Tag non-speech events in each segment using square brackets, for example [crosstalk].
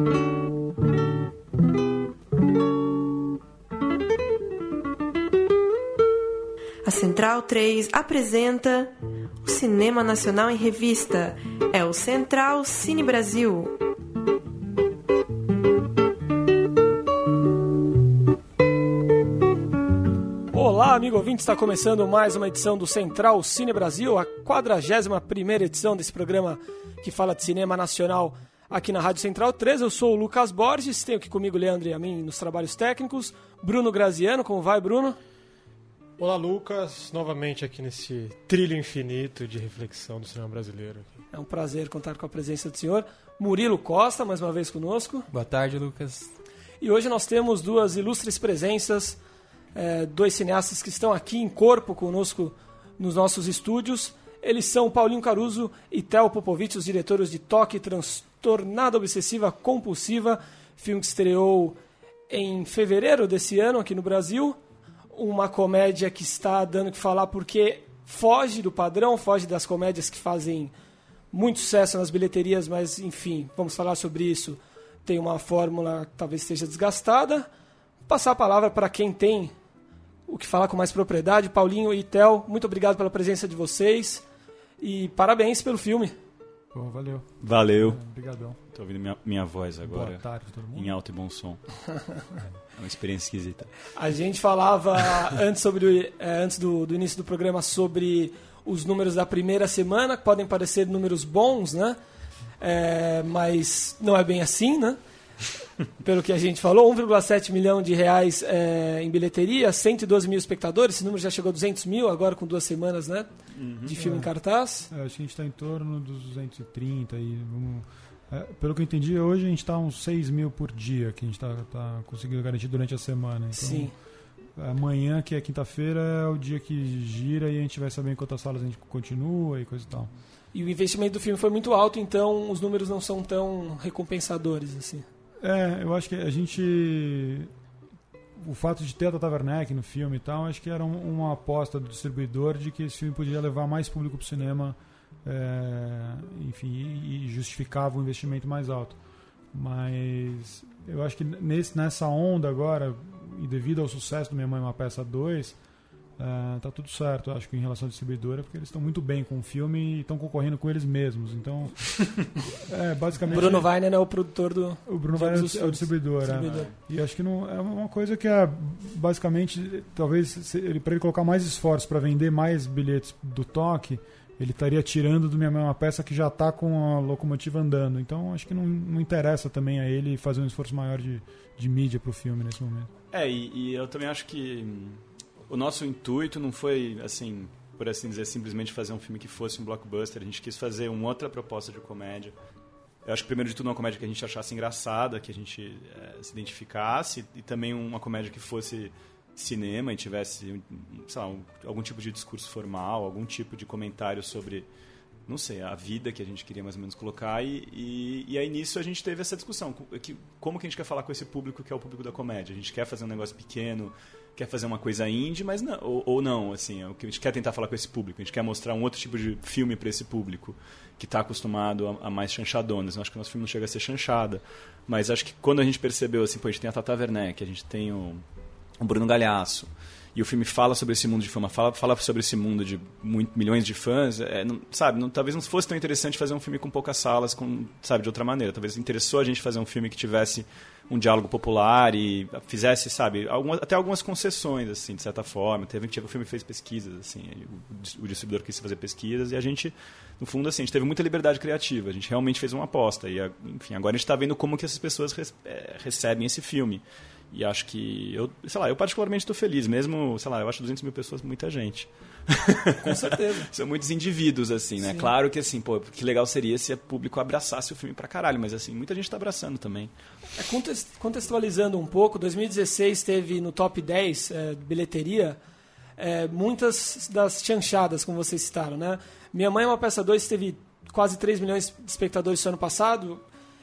A Central 3 apresenta o Cinema Nacional em Revista. É o Central Cine Brasil. Olá, amigo ouvinte, está começando mais uma edição do Central Cine Brasil, a 41 edição desse programa que fala de cinema nacional aqui na Rádio Central 3. Eu sou o Lucas Borges, tenho aqui comigo o Leandro e a mim nos trabalhos técnicos, Bruno Graziano, como vai, Bruno? Olá, Lucas, novamente aqui nesse trilho infinito de reflexão do cinema brasileiro. É um prazer contar com a presença do senhor. Murilo Costa, mais uma vez conosco. Boa tarde, Lucas. E hoje nós temos duas ilustres presenças, é, dois cineastas que estão aqui em corpo conosco nos nossos estúdios. Eles são Paulinho Caruso e Theo Popovich, os diretores de Toque Transtornada Obsessiva Compulsiva, filme que estreou em fevereiro desse ano aqui no Brasil uma comédia que está dando que falar porque foge do padrão, foge das comédias que fazem muito sucesso nas bilheterias, mas enfim, vamos falar sobre isso. Tem uma fórmula que talvez esteja desgastada. Vou passar a palavra para quem tem o que falar com mais propriedade. Paulinho e Tel, muito obrigado pela presença de vocês e parabéns pelo filme. Bom, valeu. Valeu. Obrigadão. Tô ouvindo minha, minha voz agora. Boa tarde, todo mundo. Em alto e bom som. [laughs] é uma experiência esquisita. A gente falava antes, sobre, é, antes do, do início do programa sobre os números da primeira semana, que podem parecer números bons, né? É, mas não é bem assim, né? [laughs] Pelo que a gente falou, 1,7 milhão de reais é, em bilheteria, 112 mil espectadores, esse número já chegou a 200 mil agora com duas semanas né, uhum. de filme é. em cartaz. É, acho que a gente está em torno dos 230 e vamos... É, pelo que eu entendi, hoje a gente está uns 6 mil por dia que a gente está tá conseguindo garantir durante a semana. Então, Sim. Amanhã, que é quinta-feira, é o dia que gira e a gente vai saber em quantas salas a gente continua e coisa e tal. E o investimento do filme foi muito alto, então os números não são tão recompensadores assim. É, eu acho que a gente. O fato de ter a Tata Werneck no filme e tal, acho que era um, uma aposta do distribuidor de que esse filme podia levar mais público para o cinema, é, enfim, e, justificava o investimento mais alto. Mas eu acho que nesse, nessa onda agora, e devido ao sucesso do Minha Mãe Uma Peça 2, Uh, tá tudo certo, acho que em relação à distribuidora, porque eles estão muito bem com o filme e estão concorrendo com eles mesmos. Então, [laughs] é, basicamente. Bruno Weiner é o produtor do. O Bruno Weiner é o, é o distribuidor, distribuidor. É. E acho que não é uma coisa que é basicamente, talvez, ele, para ele colocar mais esforço para vender mais bilhetes do toque, ele estaria tirando do minha mão uma peça que já está com a locomotiva andando. Então, acho que não, não interessa também a ele fazer um esforço maior de, de mídia para o filme nesse momento. É, e, e eu também acho que o nosso intuito não foi, assim, por assim dizer, simplesmente fazer um filme que fosse um blockbuster. A gente quis fazer uma outra proposta de comédia. Eu acho que, primeiro de tudo, uma comédia que a gente achasse engraçada, que a gente é, se identificasse, e também uma comédia que fosse cinema e tivesse, sei lá, um, algum tipo de discurso formal, algum tipo de comentário sobre, não sei, a vida que a gente queria mais ou menos colocar. E, e, e aí, nisso, a gente teve essa discussão. Que, como que a gente quer falar com esse público que é o público da comédia? A gente quer fazer um negócio pequeno quer fazer uma coisa indie, mas não, ou, ou, não, assim, é o que a gente quer tentar falar com esse público. A gente quer mostrar um outro tipo de filme para esse público que está acostumado a, a, mais chanchadonas. Eu acho que o nosso filme não chega a ser chanchada, mas acho que quando a gente percebeu assim, pô, a gente tem a Tata Werneck, a gente tem o, o Bruno Galhaço, e o filme fala sobre esse mundo de fama, fala, fala sobre esse mundo de muito, milhões de fãs, é, não, sabe, não, talvez não fosse tão interessante fazer um filme com poucas salas, com, sabe, de outra maneira. Talvez interessou a gente fazer um filme que tivesse um diálogo popular e fizesse, sabe, algumas, até algumas concessões, assim, de certa forma. Teve, teve o filme fez pesquisas, assim, o, o, distribuidor quis fazer pesquisas e a gente, no fundo, assim, a gente teve muita liberdade criativa. A gente realmente fez uma aposta e, enfim, agora a gente está vendo como que essas pessoas é, recebem esse filme. E acho que, eu, sei lá, eu particularmente estou feliz, mesmo, sei lá, eu acho 200 mil pessoas muita gente. Com certeza. [laughs] São muitos indivíduos, assim, né? Sim. Claro que, assim, pô, que legal seria se o público abraçasse o filme pra caralho, mas, assim, muita gente está abraçando também. É, contextualizando um pouco, 2016 teve no top 10 é, bilheteria é, muitas das chanchadas, como vocês citaram, né? Minha Mãe é uma Peça 2 teve quase 3 milhões de espectadores no ano passado,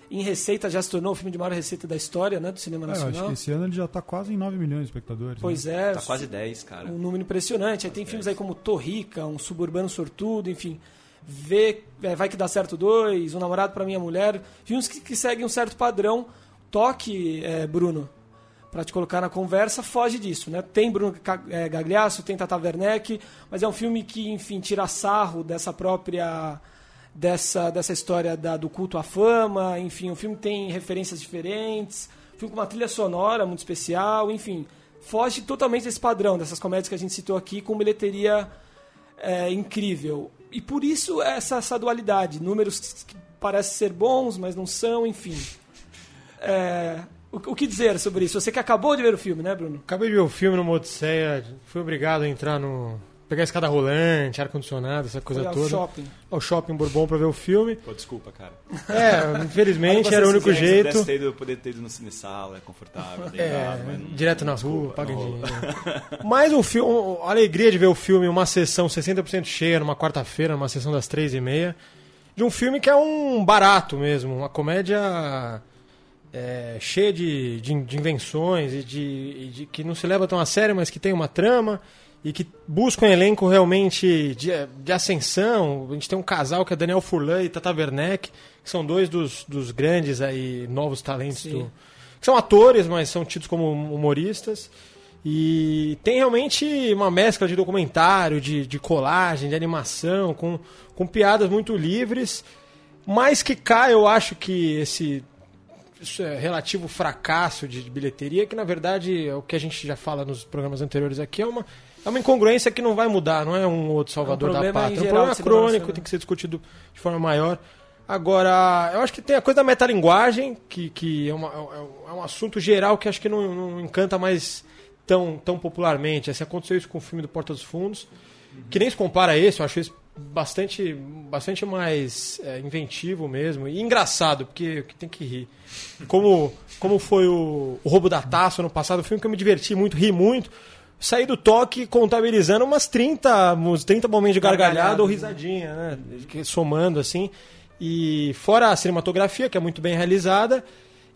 em receita já se tornou o filme de maior receita da história né, do cinema nacional. É, acho que esse ano ele já está quase em 9 milhões de espectadores. Pois né? é. Está quase 10, cara. Um número impressionante. Aí tem 10. filmes aí como Torrica, Um Suburbano Sortudo, enfim. Vê, é, Vai Que Dá Certo 2, O Namorado para Minha Mulher, filmes que, que seguem um certo padrão. Toque, é, Bruno, para te colocar na conversa, foge disso, né? Tem Bruno é, Gagliasso, tem Tata Werneck, mas é um filme que, enfim, tira sarro dessa própria dessa, dessa história da, do culto à fama, enfim, o filme tem referências diferentes, um filme com uma trilha sonora muito especial, enfim, foge totalmente desse padrão, dessas comédias que a gente citou aqui, com bilheteria é, incrível. E por isso essa, essa dualidade, números que parecem ser bons, mas não são, enfim. É, o, o, que dizer sobre isso? Você que acabou de ver o filme, né, Bruno? Acabei de ver o filme no Odisseia, fui obrigado a entrar no, pegar a escada rolante, ar-condicionado, essa coisa Foi toda. Ao shopping. Ao shopping Bourbon pra ver o filme. Pô, desculpa, cara. É, infelizmente era o único jeito. Ter ido, poder ter ido no cine sala, é confortável. É, mas não, direto na desculpa, rua, paga dinheiro. [laughs] Mas um filme, a alegria de ver o filme, uma sessão 60% cheia numa quarta-feira, numa sessão das três e meia, de um filme que é um barato mesmo, uma comédia é, cheia de, de, de invenções e de, e de que não se leva tão a sério, mas que tem uma trama e que busca um elenco realmente de, de ascensão. A gente tem um casal que é Daniel Furlan e Tata Werneck, que são dois dos, dos grandes aí novos talentos do, que são atores, mas são tidos como humoristas. E tem realmente uma mescla de documentário, de, de colagem, de animação, com, com piadas muito livres. Mas que cai, eu acho que esse é relativo fracasso de, de bilheteria, que na verdade é o que a gente já fala nos programas anteriores aqui, é uma, é uma incongruência que não vai mudar, não é um outro salvador é um da pátria. É um problema crônico, tem que ser discutido de forma maior. Agora, eu acho que tem a coisa da metalinguagem, que, que é, uma, é um assunto geral que acho que não, não encanta mais tão, tão popularmente. Assim, aconteceu isso com o filme do Porta dos Fundos, que nem se compara a esse, eu acho esse bastante, bastante mais é, inventivo mesmo e engraçado, porque tem que rir. Como, como foi o, o Roubo da Taça no passado, um filme que eu me diverti muito, ri muito saí do toque contabilizando umas 30, uns 30 momentos de gargalhada ou risadinha, né? Somando assim. E fora a cinematografia, que é muito bem realizada.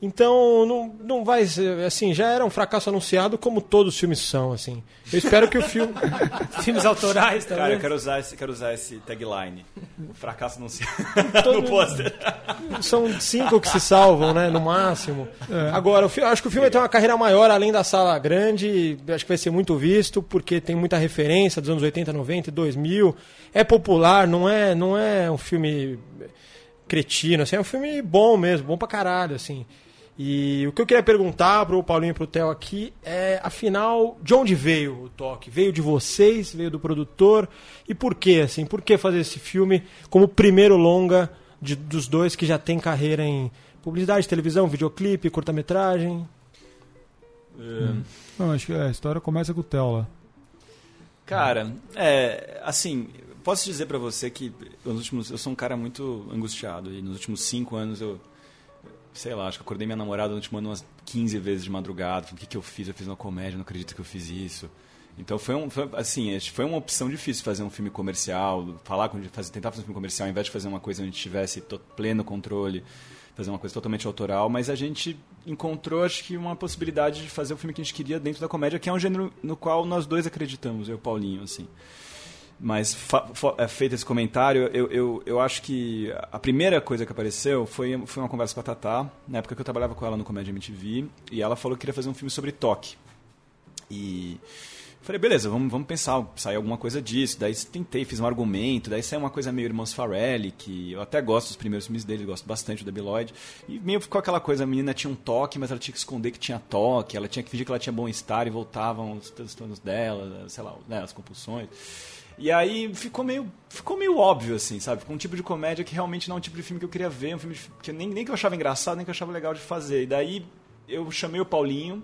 Então, não, não vai assim, já era um fracasso anunciado como todos os filmes são, assim. Eu espero que o filme [laughs] filmes autorais também. Cara, eu quero usar esse, quero usar esse tagline. O fracasso anunciado [laughs] no pôster. São cinco que se salvam, né, no máximo. É. Agora, eu acho que o filme vai ter uma carreira maior além da sala grande, acho que vai ser muito visto porque tem muita referência dos anos 80, 90, 2000. É popular, não é, não é um filme cretino, assim, é um filme bom mesmo, bom pra caralho, assim. E o que eu queria perguntar pro Paulinho e pro Theo aqui é, afinal, de onde veio o toque? Veio de vocês? Veio do produtor? E por quê, assim? Por que fazer esse filme como primeiro longa de, dos dois que já tem carreira em publicidade, televisão, videoclipe, curta-metragem? Hum. Não, acho que a história começa com o Theo lá. Cara, é, assim, posso dizer para você que nos últimos, eu sou um cara muito angustiado e nos últimos cinco anos eu sei lá, acho que acordei minha namorada no último ano umas 15 vezes de madrugada. Falei, o que, que eu fiz? Eu fiz uma comédia, não acredito que eu fiz isso. Então foi, um, foi, assim, foi uma opção difícil fazer um filme comercial, falar com fazer, tentar fazer um filme comercial, ao invés de fazer uma coisa onde tivesse pleno controle, fazer uma coisa totalmente autoral, mas a gente encontrou, acho que, uma possibilidade de fazer o filme que a gente queria dentro da comédia, que é um gênero no qual nós dois acreditamos, eu e o Paulinho, assim. Mas é, feito esse comentário, eu, eu, eu acho que a primeira coisa que apareceu foi, foi uma conversa com a Tatá, na época que eu trabalhava com ela no Comédia MTV, e ela falou que queria fazer um filme sobre toque. E falei, beleza, vamos, vamos pensar, sair alguma coisa disso. Daí tentei, fiz um argumento, daí saiu uma coisa meio Irmãos Farrelly, que eu até gosto dos primeiros filmes dele, gosto bastante Debbie Lloyd. E meio ficou aquela coisa, a menina tinha um toque, mas ela tinha que esconder que tinha toque, ela tinha que fingir que ela tinha bom estar e voltavam os transtornos dela, sei lá, né, as compulsões. E aí ficou meio, ficou meio óbvio, assim, sabe? Ficou um tipo de comédia que realmente não é um tipo de filme que eu queria ver, um filme que nem, nem que eu achava engraçado, nem que eu achava legal de fazer. E daí eu chamei o Paulinho,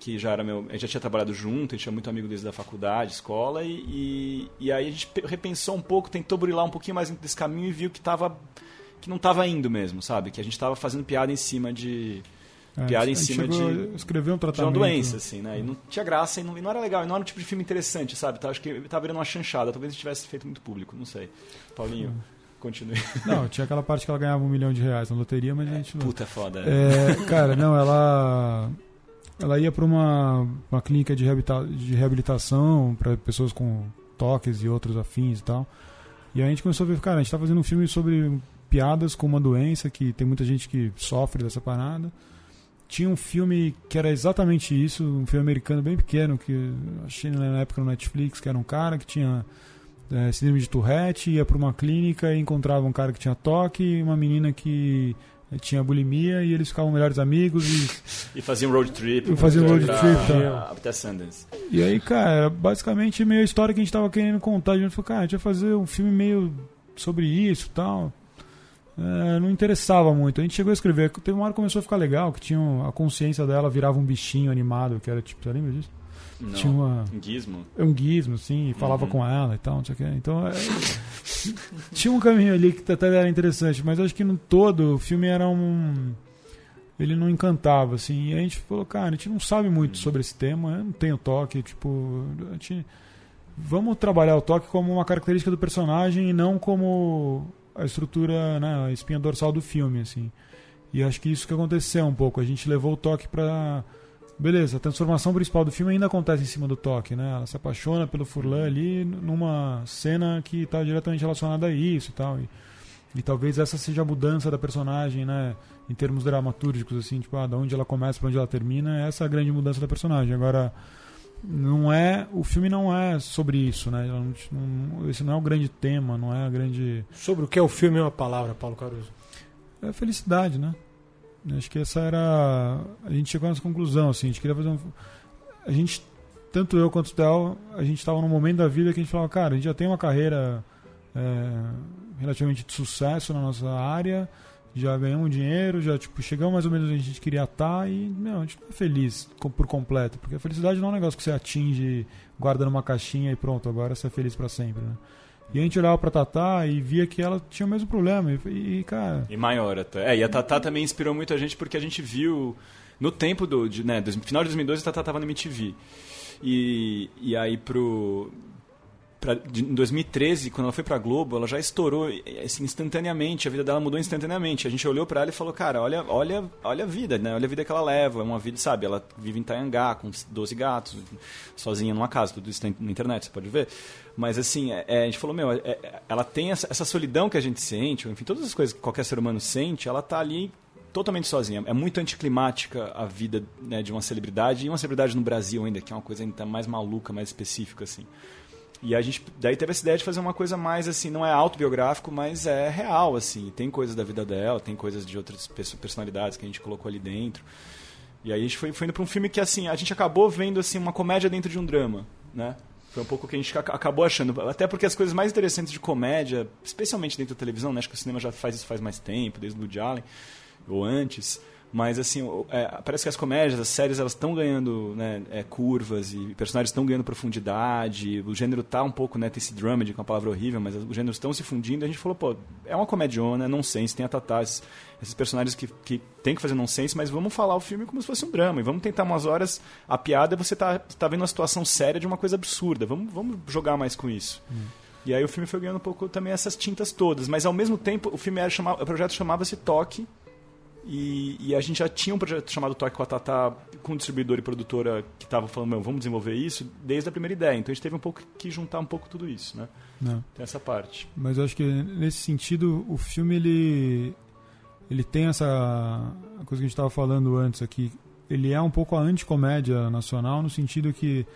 que já era meu. A gente já tinha trabalhado junto, a gente é muito amigo desde a faculdade, escola, e, e, e, aí a gente repensou um pouco, tentou burilar um pouquinho mais desse caminho e viu que tava. que não estava indo mesmo, sabe? Que a gente estava fazendo piada em cima de é, piada em cima de. Escrever um tratamento. De uma doença, assim, né? E não tinha graça e não, e não era legal, e não era um tipo de filme interessante, sabe? Tá, acho que tava virando uma chanchada, talvez tivesse feito muito público, não sei. Paulinho. Hum. Continue. Não, tinha aquela parte que ela ganhava um milhão de reais na loteria, mas é, a gente não. Puta é foda. É, cara, não, ela. Ela ia para uma, uma clínica de, reabilita, de reabilitação para pessoas com toques e outros afins e tal. E a gente começou a ver, cara, a gente tá fazendo um filme sobre piadas com uma doença que tem muita gente que sofre dessa parada. Tinha um filme que era exatamente isso, um filme americano bem pequeno, que achei na época no Netflix, que era um cara que tinha é, síndrome de Tourette, ia para uma clínica e encontrava um cara que tinha toque e uma menina que tinha bulimia e eles ficavam melhores amigos e, e faziam road trip. E faziam road trip, tá. Até Sundance. E aí, cara, basicamente meio a história que a gente tava querendo contar. A gente falou, cara, a gente vai fazer um filme meio sobre isso e tal. É, não interessava muito. A gente chegou a escrever. Teve uma hora que começou a ficar legal, que tinha a consciência dela virava um bichinho animado, que era tipo, você lembra disso? Não, tinha uma, um gizmo. Um gizmo, sim, e falava Uhum. com ela e tal, não sei o que. Então, é, [laughs] tinha um caminho ali que até era interessante, mas acho que no todo o filme era um. Ele não encantava, assim. E a gente falou, cara, a gente não sabe muito sobre esse tema, eu não tenho toque, tipo. A gente, vamos trabalhar o toque como uma característica do personagem e não como a estrutura, né, a espinha dorsal do filme, assim. E acho que isso que aconteceu um pouco. A gente levou o toque pra. Beleza, a transformação principal do filme ainda acontece em cima do toque, né? Ela se apaixona pelo Furlan ali numa cena que está diretamente relacionada a isso e tal. E, e talvez essa seja a mudança da personagem, né? Em termos dramatúrgicos, assim, tipo, ah, onde ela começa para onde ela termina, essa é a grande mudança da personagem. Agora, não é. O filme não é sobre isso, né? Não, esse não é o grande tema, não é a grande. Sobre o que é o filme é uma palavra, Paulo Caruso. É felicidade, né? Acho que essa era. A gente chegou nessa conclusão, assim. A gente queria fazer um. A gente, tanto eu quanto o Theo, a gente estava num momento da vida que a gente falava, cara, a gente já tem uma carreira é, relativamente de sucesso na nossa área, já ganhamos dinheiro, já tipo, chegamos mais ou menos onde a gente queria estar e, meu, a gente não é feliz por completo. Porque a felicidade não é um negócio que você atinge, guarda numa caixinha e pronto, agora você é feliz para sempre, né? E a gente olhava pra Tatá e via que ela tinha o mesmo problema. E, e cara. E maior até. É, e a Tatá também inspirou muito a gente porque a gente viu. No tempo do. De, né, final de 2012, a Tatá tava no MTV. E, e aí pro. Pra, de, em 2013, quando ela foi pra Globo, ela já estourou assim, instantaneamente, a vida dela mudou instantaneamente. A gente olhou para ela e falou, cara, olha, olha, olha a vida, né? Olha a vida que ela leva. É uma vida, sabe? Ela vive em Taiangá com 12 gatos, sozinha numa casa, tudo isso tem na internet, você pode ver. Mas assim, é, a gente falou, meu, é, ela tem essa, essa, solidão que a gente sente, enfim, todas as coisas que qualquer ser humano sente, ela tá ali totalmente sozinha. É muito anticlimática a vida né, de uma celebridade, e uma celebridade no Brasil ainda, que é uma coisa ainda mais maluca, mais específica, assim. E a gente daí teve essa ideia de fazer uma coisa mais assim, não é autobiográfico, mas é real, assim. Tem coisas da vida dela, tem coisas de outras personalidades que a gente colocou ali dentro. E aí a gente foi, foi indo para um filme que assim, a gente acabou vendo assim uma comédia dentro de um drama, né? Foi um pouco o que a gente acabou achando. Até porque as coisas mais interessantes de comédia, especialmente dentro da televisão, né? acho que o cinema já faz isso faz mais tempo, desde o Woody Allen, ou antes. Mas, assim, é, parece que as comédias, as séries, elas estão ganhando né, é, curvas e personagens estão ganhando profundidade. O gênero tá um pouco, né? Tem esse dramedy, com uma palavra horrível, mas os gêneros estão se fundindo. E a gente falou, pô, é uma comediona, é nonsense, tem a Tatá, esses, esses personagens que, que tem que fazer nonsense, mas vamos falar o filme como se fosse um drama. E vamos tentar umas horas a piada você tá, tá vendo uma situação séria de uma coisa absurda. Vamos, vamos jogar mais com isso. Hum. E aí o filme foi ganhando um pouco também essas tintas todas. Mas ao mesmo tempo, o filme era chamava, o projeto chamava-se Toque. E, e, a gente já tinha um projeto chamado Toque com a Tatá, com distribuidor e produtora que estava falando, vamos desenvolver isso, desde a primeira ideia. Então a gente teve um pouco que juntar um pouco tudo isso, né? Não. Tem essa parte. Mas eu acho que nesse sentido o filme ele ele tem essa coisa que a gente estava falando antes aqui. Ele é um pouco a anticomédia nacional no sentido que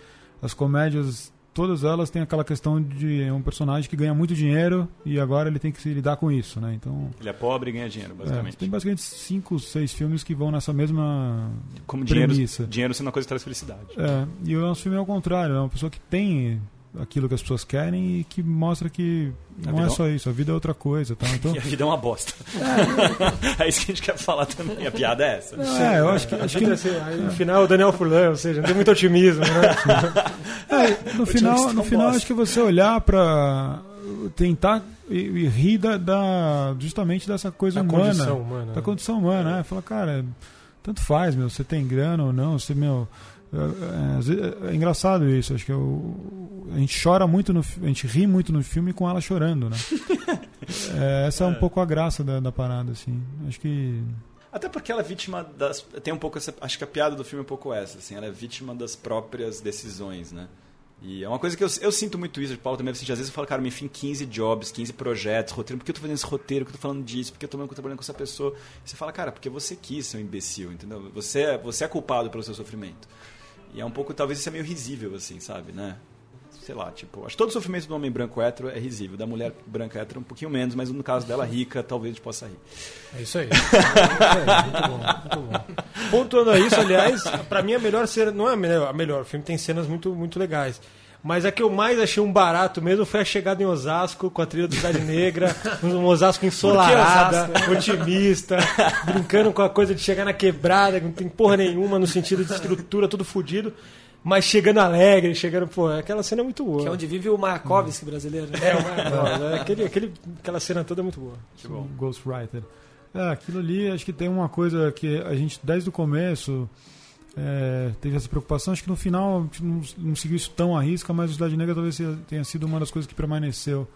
as comédias todas elas têm aquela questão de um personagem que ganha muito dinheiro e agora ele tem que se lidar com isso, né? Então ele é pobre e ganha dinheiro, basicamente. É, tem basicamente cinco, seis filmes que vão nessa mesma como premissa. dinheiro, dinheiro sendo uma coisa que traz felicidade. É, e o nosso filme é ao contrário, é uma pessoa que tem aquilo que as pessoas querem e que mostra que a não é só isso, a vida é outra coisa, tá? [laughs] Então e a vida é uma bosta. É. [laughs] é isso que a gente quer falar também. A piada é essa. Não, é, eu acho que, acho que assim, aí, no final o Daniel Furlan, ou seja, não tem muito otimismo, né? [laughs] É, no final, no final acho que você olhar para tentar e, e rir da, da, justamente dessa coisa da humana, condição humana, da condição humana, né? Fala, cara, tanto faz, meu, você tem grana ou não, você meu é, é, é, engraçado isso, acho que eu, a gente chora muito no a gente ri muito no filme com ela chorando, né? [laughs] é, essa é um pouco a graça da, da parada, assim. Acho que até porque ela é vítima das. Tem um pouco essa. Acho que a piada do filme é um pouco essa, assim. Ela é vítima das próprias decisões, né? E é uma coisa que eu, eu sinto muito isso, de Paulo também, assim, às vezes eu falo, cara, me enfim 15 jobs, 15 projetos, roteiro, por que eu tô fazendo esse roteiro, por que eu tô falando disso, por que eu tô trabalhando com essa pessoa? E você fala, cara, porque você quis ser um imbecil, entendeu? Você, é- você é culpado pelo seu sofrimento. E é um pouco, talvez isso é meio risível, assim, sabe, né? Sei lá, tipo, acho que todo o sofrimento do homem branco hétero é risível, da mulher branca hétero um pouquinho menos, mas no caso dela rica, talvez a gente possa rir. É isso aí. [laughs] É. Muito bom, muito bom. Pontuando a isso, aliás, pra mim a melhor cena, não é a melhor, a melhor, o filme tem cenas muito, muito legais. Mas a que eu mais achei um barato mesmo foi a chegada em Osasco com a trilha do Cidade Negra, [laughs] um Osasco ensolarada, otimista, brincando com a coisa de chegar na quebrada, que não tem porra nenhuma no sentido de estrutura, tudo fodido, mas chegando alegre, chegando, pô, aquela cena é muito boa. Que é onde vive o Mayakovsky brasileiro. Né? É, uma, é, aquele, aquele, aquela cena toda é muito boa. o Ghostwriter. É, aquilo ali, acho que tem uma coisa que a gente, desde o começo, é, teve essa preocupação. Acho que no final a gente não, não seguiu isso tão à risca, mas o Cidade Negra talvez tenha sido uma das coisas que permaneceu.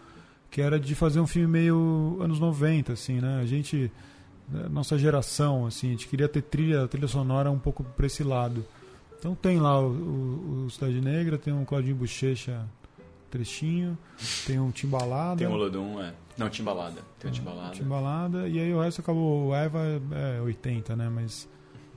Que era de fazer um filme meio anos 90, assim, né? A gente, né, nossa geração, assim, a gente queria ter trilha, trilha sonora um pouco para esse lado. Então tem lá o, o, o Cidade Negra, tem um Claudinho Bochecha trechinho, tem um Timbalada. Tem o Olodum, é. Não, Timbalada. Tem o Timbalada. Timbalada, e aí o resto acabou. O Eva é 80, né? Mas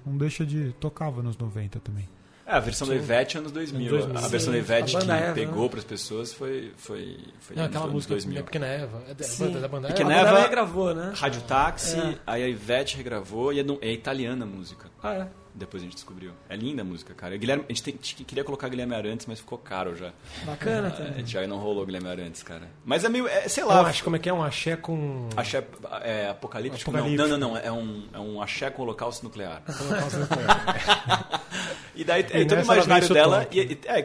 não deixa de. Tocava nos 90 também. É, a versão do Ivete é anos 2000. Anos 2000. A versão do Ivete que banda Eva, pegou né? para as pessoas foi, foi, foi Não, anos aquela anos música 2000. é Pequena Eva, é da, Sim. da banda Pequena Eva. banda regravou, né? Rádio Táxi, É. aí a Ivete regravou e é, no- é italiana a música. Ah, é. Depois a gente descobriu. É linda a música, cara. Guilherme, a gente tem- t- queria colocar Guilherme Arantes, mas ficou caro já. Bacana A também. gente já não rolou Guilherme Arantes, cara. Mas é meio, é, sei Eu lá. acho como é que é um axé com. Axé é, apocalíptico? Apocalíptico. Não, não, não, não. É um, é um axé com holocausto nuclear. [laughs] [laughs] E daí E é todo o imaginário dela e, e, é,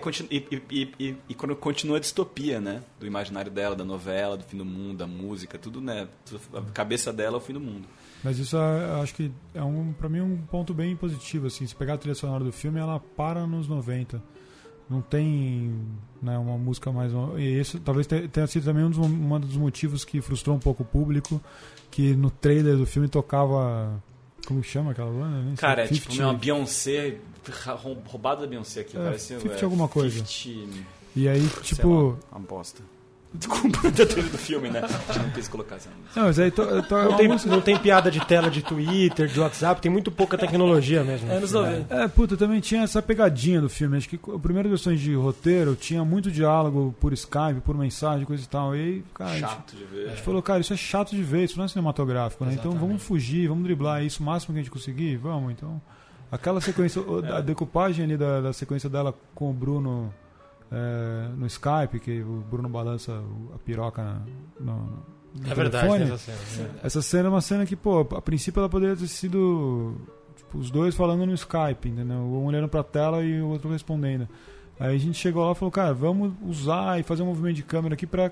e e, quando continua a distopia, né? Do imaginário dela, da novela, do fim do mundo, da música, tudo, né? A cabeça dela é o fim do mundo. Mas isso é- eu acho que é um, pra mim um ponto bem positivo assim. Se pegar a trilha sonora do filme, ela para nos 90. Não tem né, uma música mais e isso talvez te- tenha sido também um dos, um dos motivos que frustrou um pouco o público, que no trailer do filme tocava como chama aquela banda? Nem sei. Cara, é tipo 50 uma Beyoncé, roubada da Beyoncé aqui. É, parece 50 alguma coisa. 50, E aí tipo lá, uma bosta. Desculpa, [laughs] da trilha do filme, né? A gente não quis colocar essa música. não, mas aí to, é Não tem, não tem piada de tela de Twitter, de WhatsApp, tem muito pouca tecnologia mesmo. Anos 90. É, puta, também tinha essa pegadinha do filme. Acho que a primeira versões de roteiro tinha muito diálogo por Skype, por mensagem, coisa e tal. E aí, cara, a gente, Chato de a ver. gente falou, cara, isso é chato de ver, isso não é cinematográfico, né? Então Exatamente. vamos fugir, vamos driblar isso o máximo que a gente conseguir, vamos. Então, aquela sequência, o- a decupagem ali da, da sequência dela com o Bruno é, no Skype, que o Bruno balança a piroca na- no, no É verdade, telefone. essa cena. é. Essa cena é uma cena que, pô, a princípio ela poderia ter sido tipo, os dois falando no Skype, entendeu? Um olhando pra tela e o outro respondendo. Aí a gente chegou lá e falou, cara, vamos usar e fazer um movimento de câmera aqui pra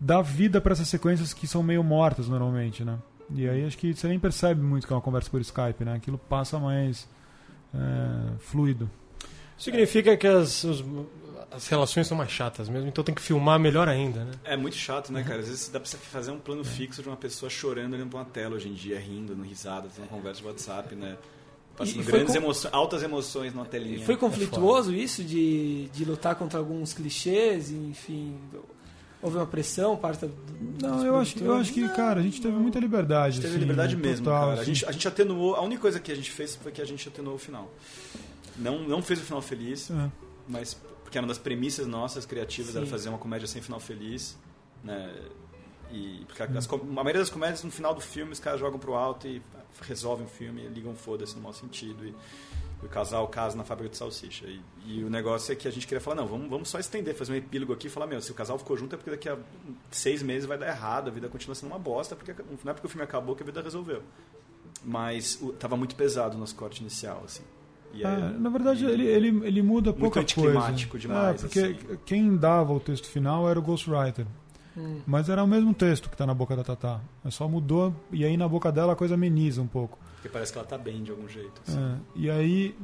dar vida pra essas sequências que são meio mortas normalmente, né? E aí acho que você nem percebe muito que é uma conversa por Skype, né? Aquilo passa mais é, fluido. Significa que as, os- as relações são mais chatas mesmo, então tem que filmar melhor ainda, né? É muito chato, né, cara? Às vezes dá pra você fazer um plano fixo de uma pessoa chorando olhando pra uma tela hoje em dia, rindo, dando risada, tendo uma conversa de WhatsApp, né? Passando E grandes com- emoções, altas emoções numa telinha. Foi conflituoso isso de, de lutar contra alguns clichês, e, enfim. Houve uma pressão, parte do, Não, eu acho, eu acho que, cara, a gente teve muita liberdade. A gente teve assim, liberdade mesmo, total, cara. A assim. gente, a gente atenuou. A única coisa que a gente fez foi que a gente atenuou o final. Não, não fez o final feliz, É. mas porque era uma das premissas nossas criativas era Sim. fazer uma comédia sem final feliz, né? E porque as com- a maioria das comédias no final do filme os caras jogam pro alto e resolvem o filme, ligam foda-se no mau sentido e, e o casal casa na fábrica de salsicha. E, e o negócio é que a gente queria falar, não, vamos, vamos só estender, fazer um epílogo aqui e falar, meu, se o casal ficou junto é porque daqui a seis meses vai dar errado, a vida continua sendo uma bosta, porque não é porque o filme acabou que a vida resolveu. Mas o, tava muito pesado o nosso corte inicial, assim. E aí- É, na verdade, ele, ele, ele muda Muito pouca coisa. anticlimático demais, É, porque assim. quem dava o texto final era o Ghostwriter. Hum. Mas era o mesmo texto que tá na boca da Tatá. É só mudou, e aí na boca dela a coisa ameniza um pouco. Porque parece que ela tá bem de algum jeito. assim. É, e aí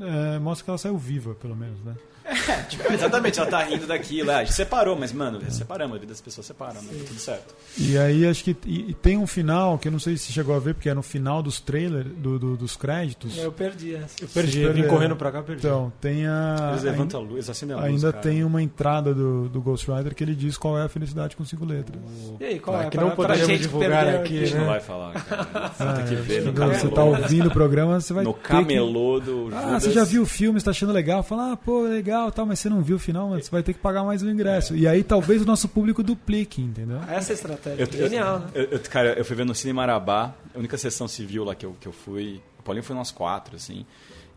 é, mostra que ela saiu viva, pelo menos, né? É, tipo, exatamente, ela tá rindo daquilo. É, a gente separou, mas, mano, separamos, a vida das pessoas separam, né? Tudo certo. E aí acho que e, e tem um final que eu não sei se chegou a ver, porque é no final dos trailers, do, do- dos créditos. Eu perdi essa. Eu perdi, eu vim correndo pra cá, perdi. Então, tem a. Eles levantam a luz, acendem a luz. Ainda cara. tem uma entrada do, do Ghost Rider que ele diz qual é a felicidade com cinco letras. E aí, qual Ah, é? que não gente divulgar aqui, A gente né? não vai falar, cara. Você Ah, tem que é, ver no camelô. você tá ouvindo o programa, você vai No camelô do que... Judas. Ah, você já viu o filme, está achando legal? Fala, ah, pô, legal, tal, mas você não viu o final, mano, você vai ter que pagar mais o ingresso. E aí talvez o nosso público duplique, entendeu? Essa é a estratégia. Eu, Genial, né? eu- eu- cara, eu fui ver no Cine Marabá, a única sessão civil lá que eu, que eu fui. O Paulinho foi umas quatro, assim.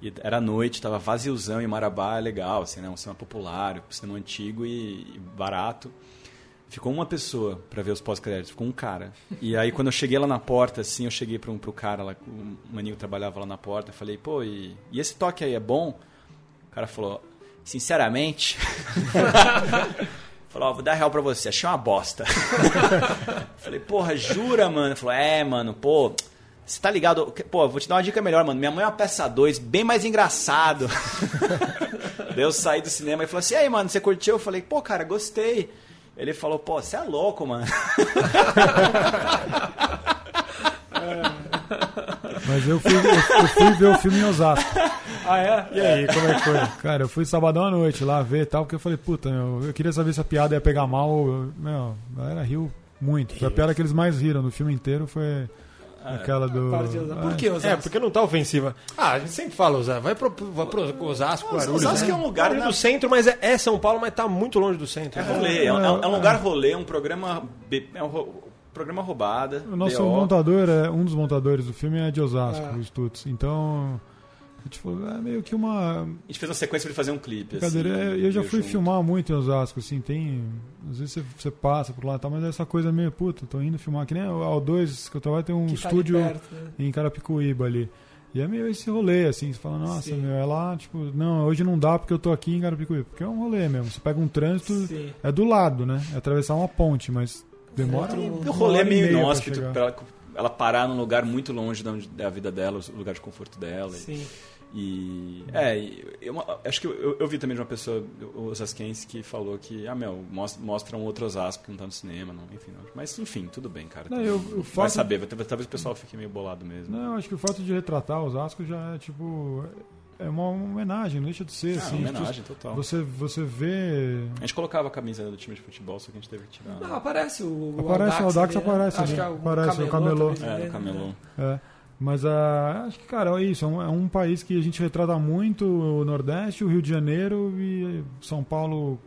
E era noite, tava vaziozão e Marabá é legal, assim, né? Um cinema popular, um cinema antigo e, e barato. Ficou uma pessoa pra ver os pós-créditos, ficou um cara. E aí quando eu cheguei lá na porta, assim, eu cheguei pro, pro cara lá, o maninho trabalhava lá na porta, eu falei, pô, e, e esse toque aí é bom? O cara falou, sinceramente. [laughs] Falou, ó, vou dar real pra você, achei uma bosta. [laughs] Falei, porra, jura, mano? Falou, é, mano, pô, você tá ligado? Pô, vou te dar uma dica melhor, mano. Minha mãe é uma peça 2, bem mais engraçado. [laughs] Daí eu saí do cinema e falou assim, e aí, mano, você curtiu? Eu falei, pô, cara, gostei. Ele falou, pô, você é louco, mano. Mas eu fui, eu, eu fui ver o filme em Osasco. Ah, é? E aí, como é que foi? Cara, eu fui sabadão à noite lá ver e tal, porque eu falei, puta, meu, eu queria saber se a piada ia pegar mal. eu- Meu, a galera riu muito. Foi a piada que eles mais riram no filme inteiro foi aquela do. Por que Osasco? É, porque não tá ofensiva. Ah, a gente sempre fala Osasco. Vai pro, vai pro Osasco, Guarulhos. Osasco né? é um lugar, né? do centro, mas é, é São Paulo, mas tá muito longe do centro. É rolê, é, um- é um- é um lugar rolê, é um programa. É um ro- programa roubada. O nosso BO. montador, é, um dos montadores do filme é de Osasco, Ah. o Stutz. Então, tipo, é meio que uma A gente fez uma sequência pra ele fazer um clipe. assim, É, eu já fui junto. filmar muito em Osasco, assim, tem. Às vezes você, você passa por lá e tal, mas é essa coisa meio, puta, tô indo filmar. Que nem o 2 que eu trabalho tem um Que tá estúdio perto, né? em Carapicuíba ali. E é meio esse rolê, assim, você fala, nossa, Sim. meu, é lá, tipo, não, hoje não dá porque eu tô aqui em Carapicuíba. Porque é um rolê mesmo. Você pega um trânsito, Sim. é do lado, né? É atravessar uma ponte, mas demora. Outro- uma O rolê é meio pra inóspito chegar. pra ela, parar num lugar muito longe da, onde- da vida dela, o lugar de conforto dela. Sim. E. É, e eu, acho que eu, eu vi também de uma pessoa, o Osasquense, que falou que, ah, meu, mostra, mostra um outro Osasco que não tá no cinema, não, enfim. Não. Mas, enfim, tudo bem, cara. Não, eu- o Vai fato- saber, vai- talvez o pessoal fique meio bolado mesmo. Não, eu acho que o fato de retratar Osasco já é tipo. É uma homenagem, não deixa de ser. Ah, assim, homenagem total. Você, você vê. A gente colocava a camisa do time de futebol, só que a gente teve que tirar. Não, aparece o Aparece, o Audax ali, né? aparece Acho que é o Aparece o camelô. É, né? no camelô. É. Mas a, acho que, cara, é isso. É um, é um país que a gente retrata muito o Nordeste, o Rio de Janeiro e São Paulo,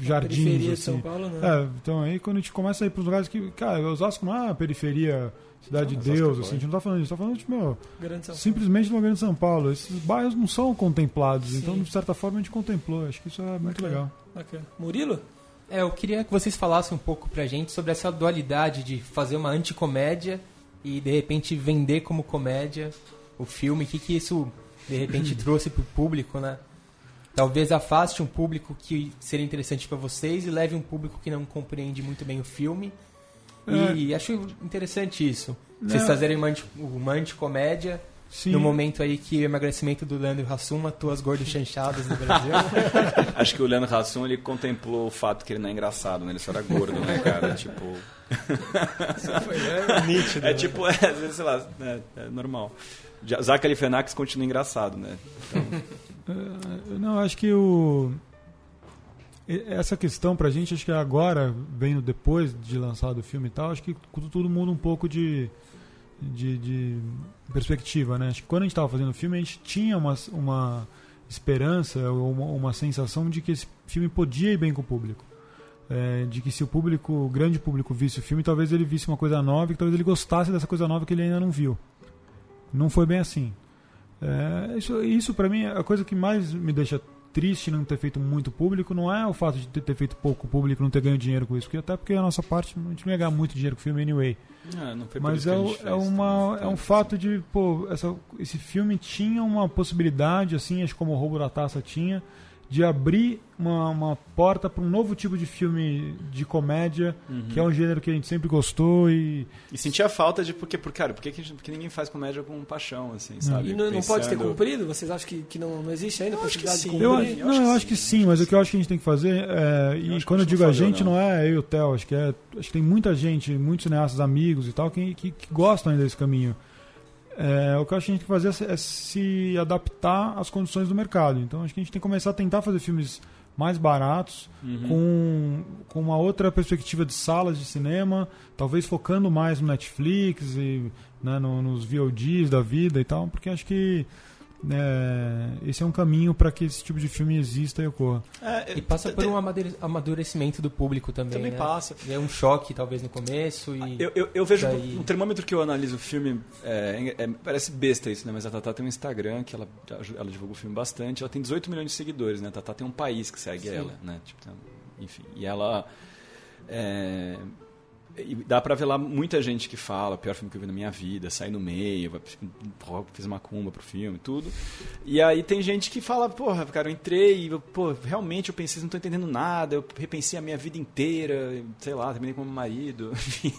jardins. Periferia de assim. São Paulo, né? É, então aí quando a gente começa a ir para os lugares que, cara, Osasco não é a periferia, cidade Não, de Osasco Deus, é assim, a gente não tá falando disso, tá falando de, meu, Grande São Paulo. simplesmente no Grande São Paulo. Esses bairros não são contemplados, Sim. então de certa forma a gente contemplou. Acho que isso é muito Bacana. legal. Bacana. Murilo? É, eu queria que vocês falassem um pouco pra gente sobre essa dualidade de fazer uma anticomédia e de repente vender como comédia o filme. O que, que isso de repente [clears throat] trouxe pro público, né? Talvez afaste um público que seria interessante pra vocês e leve um público que não compreende muito bem o filme. E acho interessante isso. Vocês É. fazerem uma, uma anticomédia Sim. no momento aí que o emagrecimento do Leandro Hassum matou as gordas chanchadas no Brasil. [laughs] Acho que o Leandro Hassum ele contemplou o fato que ele não é engraçado, né? Ele só era gordo, né, cara? [laughs] tipo. [laughs] Nítido. É tipo, é, às vezes, sei lá, é, é normal. Já- Zac Galifianakis continua engraçado, né? É, Não, acho que o essa questão pra gente, acho que agora, vendo depois de lançado o filme e tal, acho que tudo muda um pouco de, de, de perspectiva, né? Acho que quando a gente estava fazendo o filme, a gente tinha uma, uma esperança, uma, uma sensação de que esse filme podia ir bem com o público. É, de que se o público, o grande público visse o filme, talvez ele visse uma coisa nova e talvez ele gostasse dessa coisa nova que ele ainda não viu. Não foi bem assim. É, isso, isso para mim, a coisa que mais me deixa triste não ter feito muito público não é o fato de ter, feito pouco público, não ter ganho dinheiro com isso, porque até porque a nossa parte a gente não ia ganhar muito dinheiro com o filme anyway. Ah, Mas é, é, uma, é um fato de, pô, essa, esse filme tinha uma possibilidade, assim, acho que como o Roubo da Taça tinha, de abrir uma, uma porta para um novo tipo de filme de comédia, que é um gênero que a gente sempre gostou e E sentia falta de porque, por cara, por que, que a gente- porque ninguém faz comédia com paixão, assim, sabe? E não, não pode ter Pensando- cumprido? Vocês acham que, que não, não existe ainda a Eu acho que possibilidade de sim. Eu, cumprir? acho- não, eu acho que sim, mas o que eu acho que a gente tem que fazer, é, e acho que quando eu digo não a gente, não. não é eu e o Theo, acho que, é, acho que tem muita gente, muitos cineastas amigos e tal, que, que, que gostam ainda desse caminho. É, o que eu acho que a gente tem que fazer é se- é se adaptar às condições do mercado. Então acho que a gente tem que começar a tentar fazer filmes mais baratos, Uhum. com, com uma outra perspectiva de salas de cinema, talvez focando mais no Netflix e né, no- nos VODs da vida e tal, porque acho que é, esse é um caminho para que esse tipo de filme exista e ocorra. É, E passa por um amadure- amadurecimento do público também. Também né? passa. É um choque, talvez, no começo. E... Eu, eu, eu vejo Daí- um termômetro que eu analiso o filme. é, é- parece besta isso, né? Mas a Tatá tem um Instagram que ela, ela divulga o filme bastante. Ela tem 18 milhões de seguidores, né? A Tatá tem um país que segue Sim. ela, né? Tipo, tem- enfim. E ela. é, e dá pra ver lá muita gente que fala, pior filme que eu vi na minha vida, sai no meio, fiz macumba pro filme, tudo. E aí tem gente que fala, porra, cara, eu entrei, eu, pô, realmente eu pensei, não tô entendendo nada, eu repensei a minha vida inteira, sei lá, terminei com meu marido, [laughs] enfim.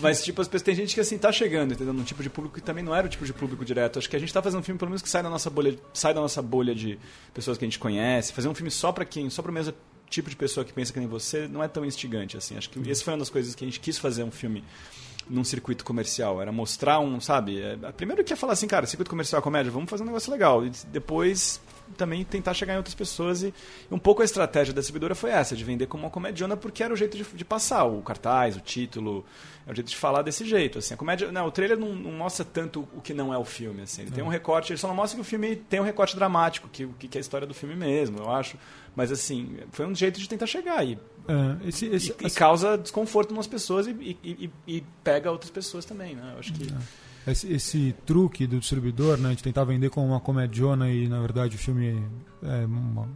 Mas, tipo, as pessoas, tem gente que, assim, tá chegando, entendeu? Num tipo de público que também não era o tipo de público direto. Acho que a gente tá fazendo um filme, pelo menos, que sai da nossa bolha, sai da nossa bolha de pessoas que a gente conhece. Fazer um filme só pra quem, só pro mesmo tipo de pessoa que pensa que nem você, não é tão instigante, assim. Acho que essa foi uma das coisas que a gente quis fazer um filme num circuito comercial. Era mostrar um, sabe? É, primeiro que ia falar assim, cara, circuito comercial é comédia, vamos fazer um negócio legal. E depois também tentar chegar em outras pessoas. E, um pouco a estratégia da distribuidora foi essa, de vender como uma comediana, porque era o jeito de, de passar, o cartaz, o título, é o jeito de falar desse jeito. Assim. A comédia, não, o trailer não, não mostra tanto o que não é o filme. Assim. Ele tem um recorte, ele só não mostra que o filme tem um recorte dramático, que, o que é a história do filme mesmo, eu acho. Mas assim, foi um jeito de tentar chegar aí. É, esse, esse, E, e causa desconforto nas pessoas e, e- e- pega outras pessoas também, né? Eu acho que. Esse, esse truque do distribuidor, né, de tentar vender como uma comediona e na verdade o filme é uma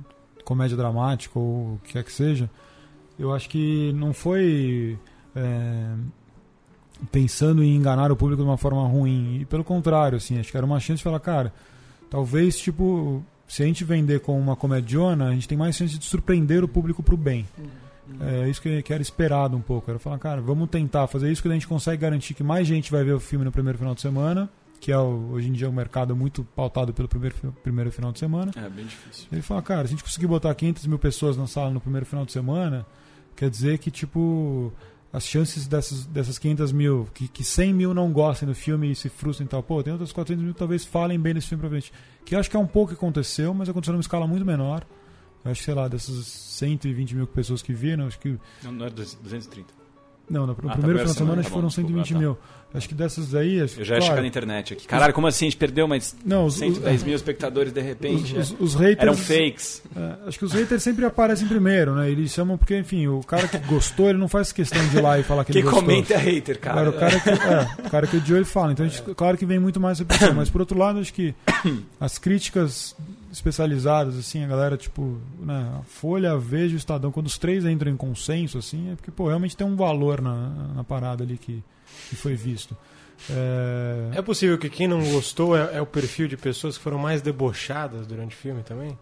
comédia dramática ou o que quer que seja, eu acho que não foi é, pensando em enganar o público de uma forma ruim, e pelo contrário, assim, acho que era uma chance de falar, cara, talvez tipo se a gente vender como uma comediona, a gente tem mais chance de surpreender o público pro bem. É isso que, que era esperado um pouco. Era falar, cara, vamos tentar fazer isso que a gente consegue garantir que mais gente vai ver o filme no primeiro final de semana, que é hoje em dia um mercado muito pautado pelo primeiro, primeiro final de semana. É bem difícil. Ele fala, cara, se a gente conseguir botar 500 mil pessoas na sala no primeiro final de semana, quer dizer que, tipo, as chances dessas, dessas 500 mil, que, que 100 mil não gostem do filme e se frustrem e tal, pô, tem outras 400 mil que talvez falem bem desse filme pra frente. Que eu acho que é um pouco que aconteceu, mas aconteceu numa escala muito menor. Acho que, sei lá, dessas 120 mil pessoas que viram, acho que Não, não é 230. não, no, no tá, primeiro primeira final de semana tá foram bom, 120 desculpa, mil. Acho que dessas aí. Acho, Eu já ia claro, chegar na internet aqui. Caralho, como assim? A gente perdeu mais Não, os, 110 os, mil espectadores de repente? os, os, os haters. Eram fakes. é, acho que os haters sempre aparecem primeiro, né? Eles chamam porque, enfim, o cara que gostou, ele não faz questão de ir lá e falar que Quem ele gostou. comenta é hater, cara. O cara que, é, o cara que odiou, ele fala. Então, gente, claro que vem muito mais repercussão. Mas, por outro lado, acho que as críticas especializadas, assim, a galera, tipo, né, a Folha, a Veja e o Estadão, quando os três entram em consenso, assim, é porque, pô, realmente tem um valor na, na parada ali que, que foi visto. É, É possível que quem não gostou é, é o perfil de pessoas que foram mais debochadas durante o filme também?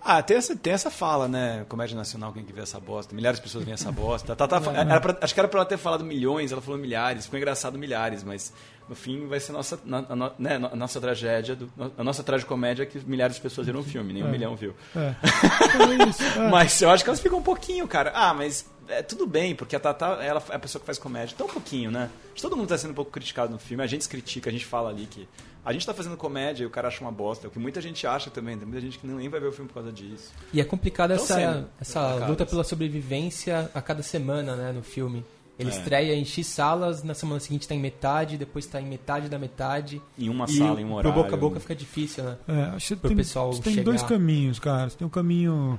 Ah, tem essa, tem essa fala, né? Comédia Nacional, quem que vê essa bosta? Milhares de pessoas veem essa bosta. Tá, tá, era pra- acho que era pra ela ter falado milhões, ela falou milhares. Ficou engraçado milhares, mas no fim vai ser nossa, na- a no- né, a nossa tragédia, do- a nossa tragicomédia é que milhares de pessoas viram o filme, nem um É. milhão viu. é. [laughs] É isso, é. Mas eu acho que elas ficam um pouquinho, cara. Ah, mas é tudo bem, porque a Tata ela é a pessoa que faz comédia. Então um pouquinho, né? Todo mundo tá sendo um pouco criticado no filme. A gente se critica, a gente fala ali que a gente tá fazendo comédia e o cara acha uma bosta. É o que muita gente acha também. Tem muita gente que nem vai ver o filme por causa disso. E é complicado Tão essa, sendo essa luta pela sobrevivência a cada semana, né, no filme. Ele É. estreia em X salas, na semana seguinte tá em metade, depois tá em metade da metade. Em uma e sala, em um horário. pro boca a boca fica difícil, né? É, acho que tem, pessoal você tem dois caminhos, cara. Você tem um caminho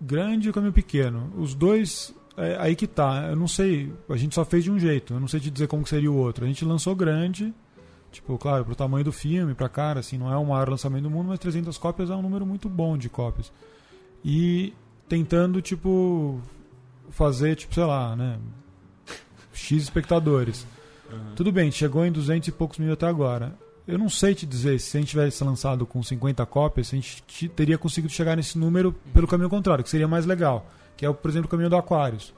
grande e um caminho pequeno. Os dois, é, aí que tá. Eu não sei, a gente só fez de um jeito. Eu não sei te dizer como que seria o outro. A gente lançou grande, tipo, claro, pro tamanho do filme, pra cara, assim, não é o maior lançamento do mundo, mas 300 cópias é um número muito bom de cópias. E tentando, tipo, fazer, tipo, sei lá, né, X espectadores. Tudo bem, chegou em 200 e poucos mil até agora. eu não sei te dizer se a gente tivesse lançado com 50 cópias, a gente te- teria conseguido chegar nesse número pelo caminho contrário, que seria mais legal, que é, por exemplo, o caminho do Aquarius.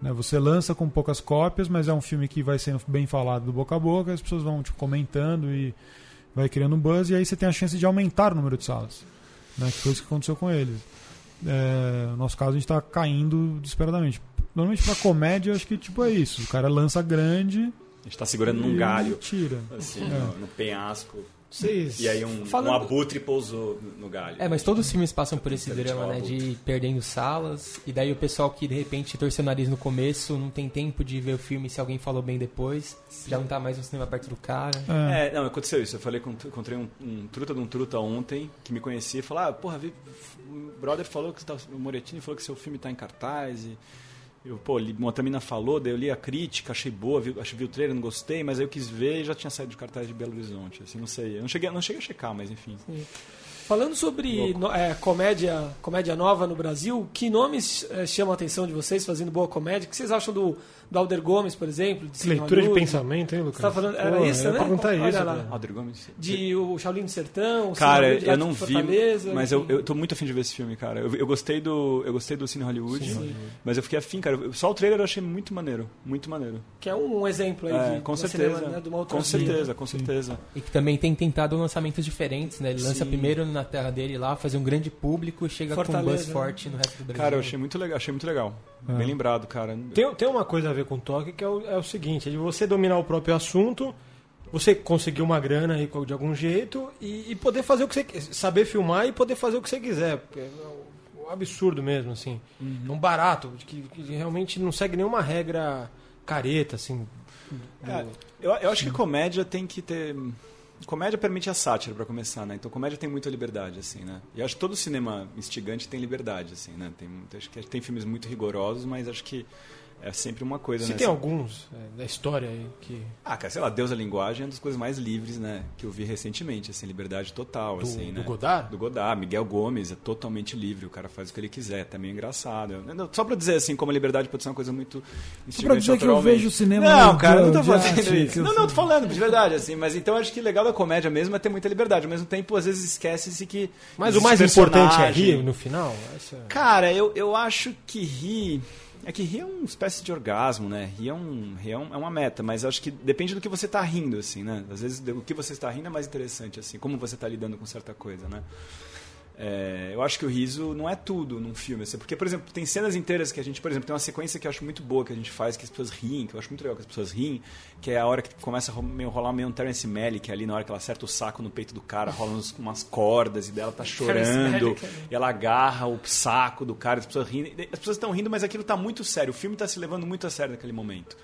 Né? Você lança com poucas cópias, mas é um filme que vai sendo bem falado do boca a boca, as pessoas vão tipo, comentando e vai criando um buzz, e aí você tem a chance de aumentar o número de salas. Né? Que foi isso que aconteceu com eles. É, no nosso caso, a gente está caindo desesperadamente. Normalmente, pra comédia, eu acho que tipo, é isso. O cara lança grande A gente tá segurando num galho, tira. assim, É. no, no penhasco. Vocês. E aí um, Falando- um abutre pousou no- galho. É, mas todos os filmes passam por esse drama, né? Abutre. De perdendo salas. E daí o pessoal que de repente torceu o nariz no começo não tem tempo de ver o filme se alguém falou bem depois. Já não tá mais no cinema perto do cara. É. É, não, aconteceu isso. Eu falei com, encontrei um, um truta de um truta ontem que me conhecia e falou: Ah, porra, vi, o brother falou que você tá, o Moretini falou que seu filme tá em cartaz e. Eu, pô, outra mina falou, daí eu li a crítica, achei boa, vi, achei, vi o trailer, não gostei, mas aí eu quis ver e já tinha saído de cartaz de Belo Horizonte, assim, não sei. Eu não cheguei, não cheguei a checar, mas enfim. Falando sobre no- é, comédia, comédia nova no Brasil, que nomes é, chamam a atenção de vocês fazendo boa comédia? O que vocês acham do, do Alder Gomes, por exemplo? De leitura de pensamento, hein, Lucas? Você tá falando- era Pô, isso, né? perguntar Olha isso. lá. Alder Gomes? De o Shaolin do Sertão, o Cara, eu não vi, Fortaleza, mas eu, enfim. eu tô muito afim de ver esse filme, cara. Eu, eu gostei do eu gostei do Cine Hollywood, Hollywood. mas eu fiquei afim, cara. Só o trailer eu achei muito maneiro, muito maneiro. Que é um exemplo aí É, de, com do certeza, cinema, né, de uma outra com via. certeza, com certeza. E que também tem tentado lançamentos diferentes, né? Ele lança Sim. primeiro na terra dele lá, fazer um grande público e chega com um Fortaleza, buzz né? forte no resto do Brasil. Cara, eu achei muito legal, achei muito legal. É. Bem lembrado, cara. Tem, tem uma coisa a ver com toque que é o, é o seguinte: é de você dominar o próprio assunto, você conseguir uma grana aí de algum jeito e, e poder fazer o que você saber filmar e poder fazer o que você quiser. É um absurdo mesmo, assim. É um barato, que, que realmente não segue nenhuma regra careta, assim. do- eu, eu acho que comédia tem que ter. Comédia permite a sátira pra começar, né? Então comédia tem muita liberdade, assim, né? E acho que todo cinema instigante tem liberdade, assim, né? Tem, acho que tem filmes muito rigorosos, mas acho que é sempre uma coisa, Se né? tem alguns é, da história aí que. Ah, cara, sei lá, Deus da Linguagem é uma das coisas mais livres, né? Que eu vi recentemente, assim, liberdade total, Do, assim, né? do Godard? Do Godard, Miguel Gomes é totalmente livre, o cara faz o que ele quiser, também é engraçado. Não, Só pra dizer assim, como a liberdade pode ser uma coisa muito Só pra dizer que eu vejo cinema Não, cara, eu não tô fazendo arte, isso. Não, não, tô falando, de verdade, assim, mas então acho que o legal da comédia mesmo é ter muita liberdade. Ao mesmo tempo, às vezes esquece-se que. Mas o mais importante é rir no final? Essa... Cara, eu, eu acho que rir. É que rir é uma espécie de orgasmo, né? Rir é, um, é, um- é uma meta, mas acho que depende do que você está rindo, assim, né? Às vezes o que você está rindo é mais interessante, assim, como você está lidando com certa coisa, né? É, eu acho que o riso não é tudo num filme, assim, porque, por exemplo, tem cenas inteiras que a gente, por exemplo, tem uma sequência que eu acho muito boa que a gente faz, que as pessoas riem, que eu acho muito legal que as pessoas riem, que é a hora que começa a meio, rolar meio um Terence Malick ali, na hora que ela acerta o saco no peito do cara, rola uns- [laughs] umas cordas e dela tá chorando, né? e ela agarra o saco do cara, as pessoas rindo. As pessoas estão rindo, mas aquilo está muito sério. O filme está se levando muito a sério naquele momento.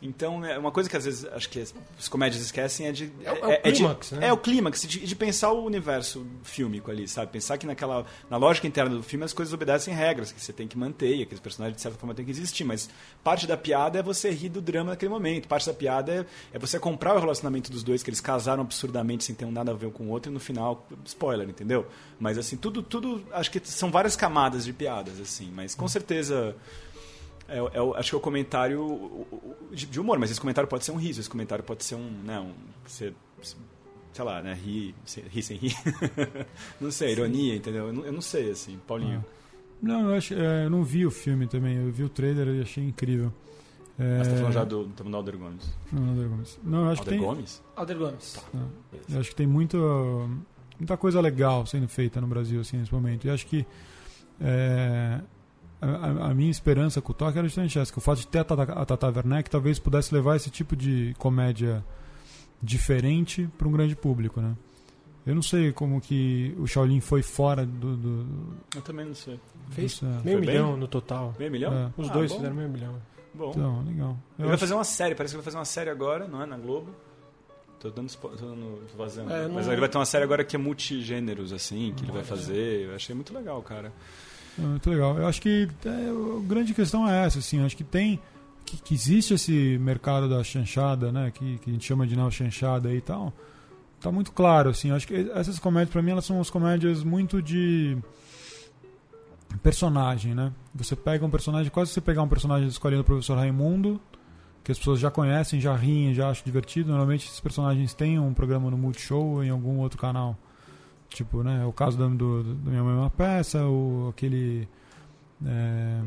Então, é uma coisa que às vezes acho que as, as comédias esquecem é de. É o- é o de- clímax, né? É o clímax, de, de pensar o universo fílmico ali, sabe? Pensar que naquela. Na lógica interna do filme as coisas obedecem regras, que você tem que manter, e aqueles personagens de certa forma têm que existir. Mas parte da piada é você rir do drama naquele momento. Parte da piada é, é você comprar o relacionamento dos dois, que eles casaram absurdamente sem ter um nada a ver com o outro, e no final, spoiler, entendeu? Mas assim, tudo, tudo. Acho que são várias camadas de piadas, assim. Mas com certeza. É, é o- acho que é o comentário de de humor, mas esse comentário pode ser um riso, esse comentário pode ser um. Né, um ser, sei lá, né? Rir, rir sem rir. [laughs] não sei, ironia, entendeu? Eu não, eu não sei, assim, Paulinho. Não, eu, acho, é, eu não vi o filme também, eu vi o trailer e achei incrível. É, Mas tá falando já do, tá do Alder Gomes. Não, Alder Gomes. Não, eu acho que Alder tem, Gomes? Alder Gomes. eu acho que tem muito, muita coisa legal sendo feita no Brasil assim, nesse momento. E acho que é, a, a- minha esperança com o toque era justamente essa, que o fato de ter a Tata, a Tata Werneck talvez pudesse levar esse tipo de comédia diferente para um grande público, né? Eu não sei como que o Shaolin foi fora do... do, Eu também não sei. Fez do- meio Foi milhão no total. Meio milhão? É. Os Ah, dois bom, fizeram meio milhão. Bom. Então, legal. Eu Ele vai acho- fazer uma série, parece que ele vai fazer uma série agora, não é? Na Globo. Tô dando, spo- tô dando tô vazando. É, não- Mas ele vai ter uma série agora que é multigêneros, assim, que ele vai fazer. Eu achei muito legal, cara. Muito legal. Eu acho que é, a grande questão é essa, assim. Acho que tem. Que, que existe esse mercado da chanchada, né? Que, que a gente chama de neo chanchada e tal. Tá muito claro, assim. Acho que essas comédias, pra mim, elas são umas comédias muito de personagem, né? Você pega um personagem, quase você pegar um personagem escolhendo o professor Raimundo, que as pessoas já conhecem, já riem, já acham divertido. Normalmente esses personagens têm um programa no Multishow ou em algum outro canal. Tipo, né? O caso do, do, do Minha Mãe é uma Peça, o, aquele. É,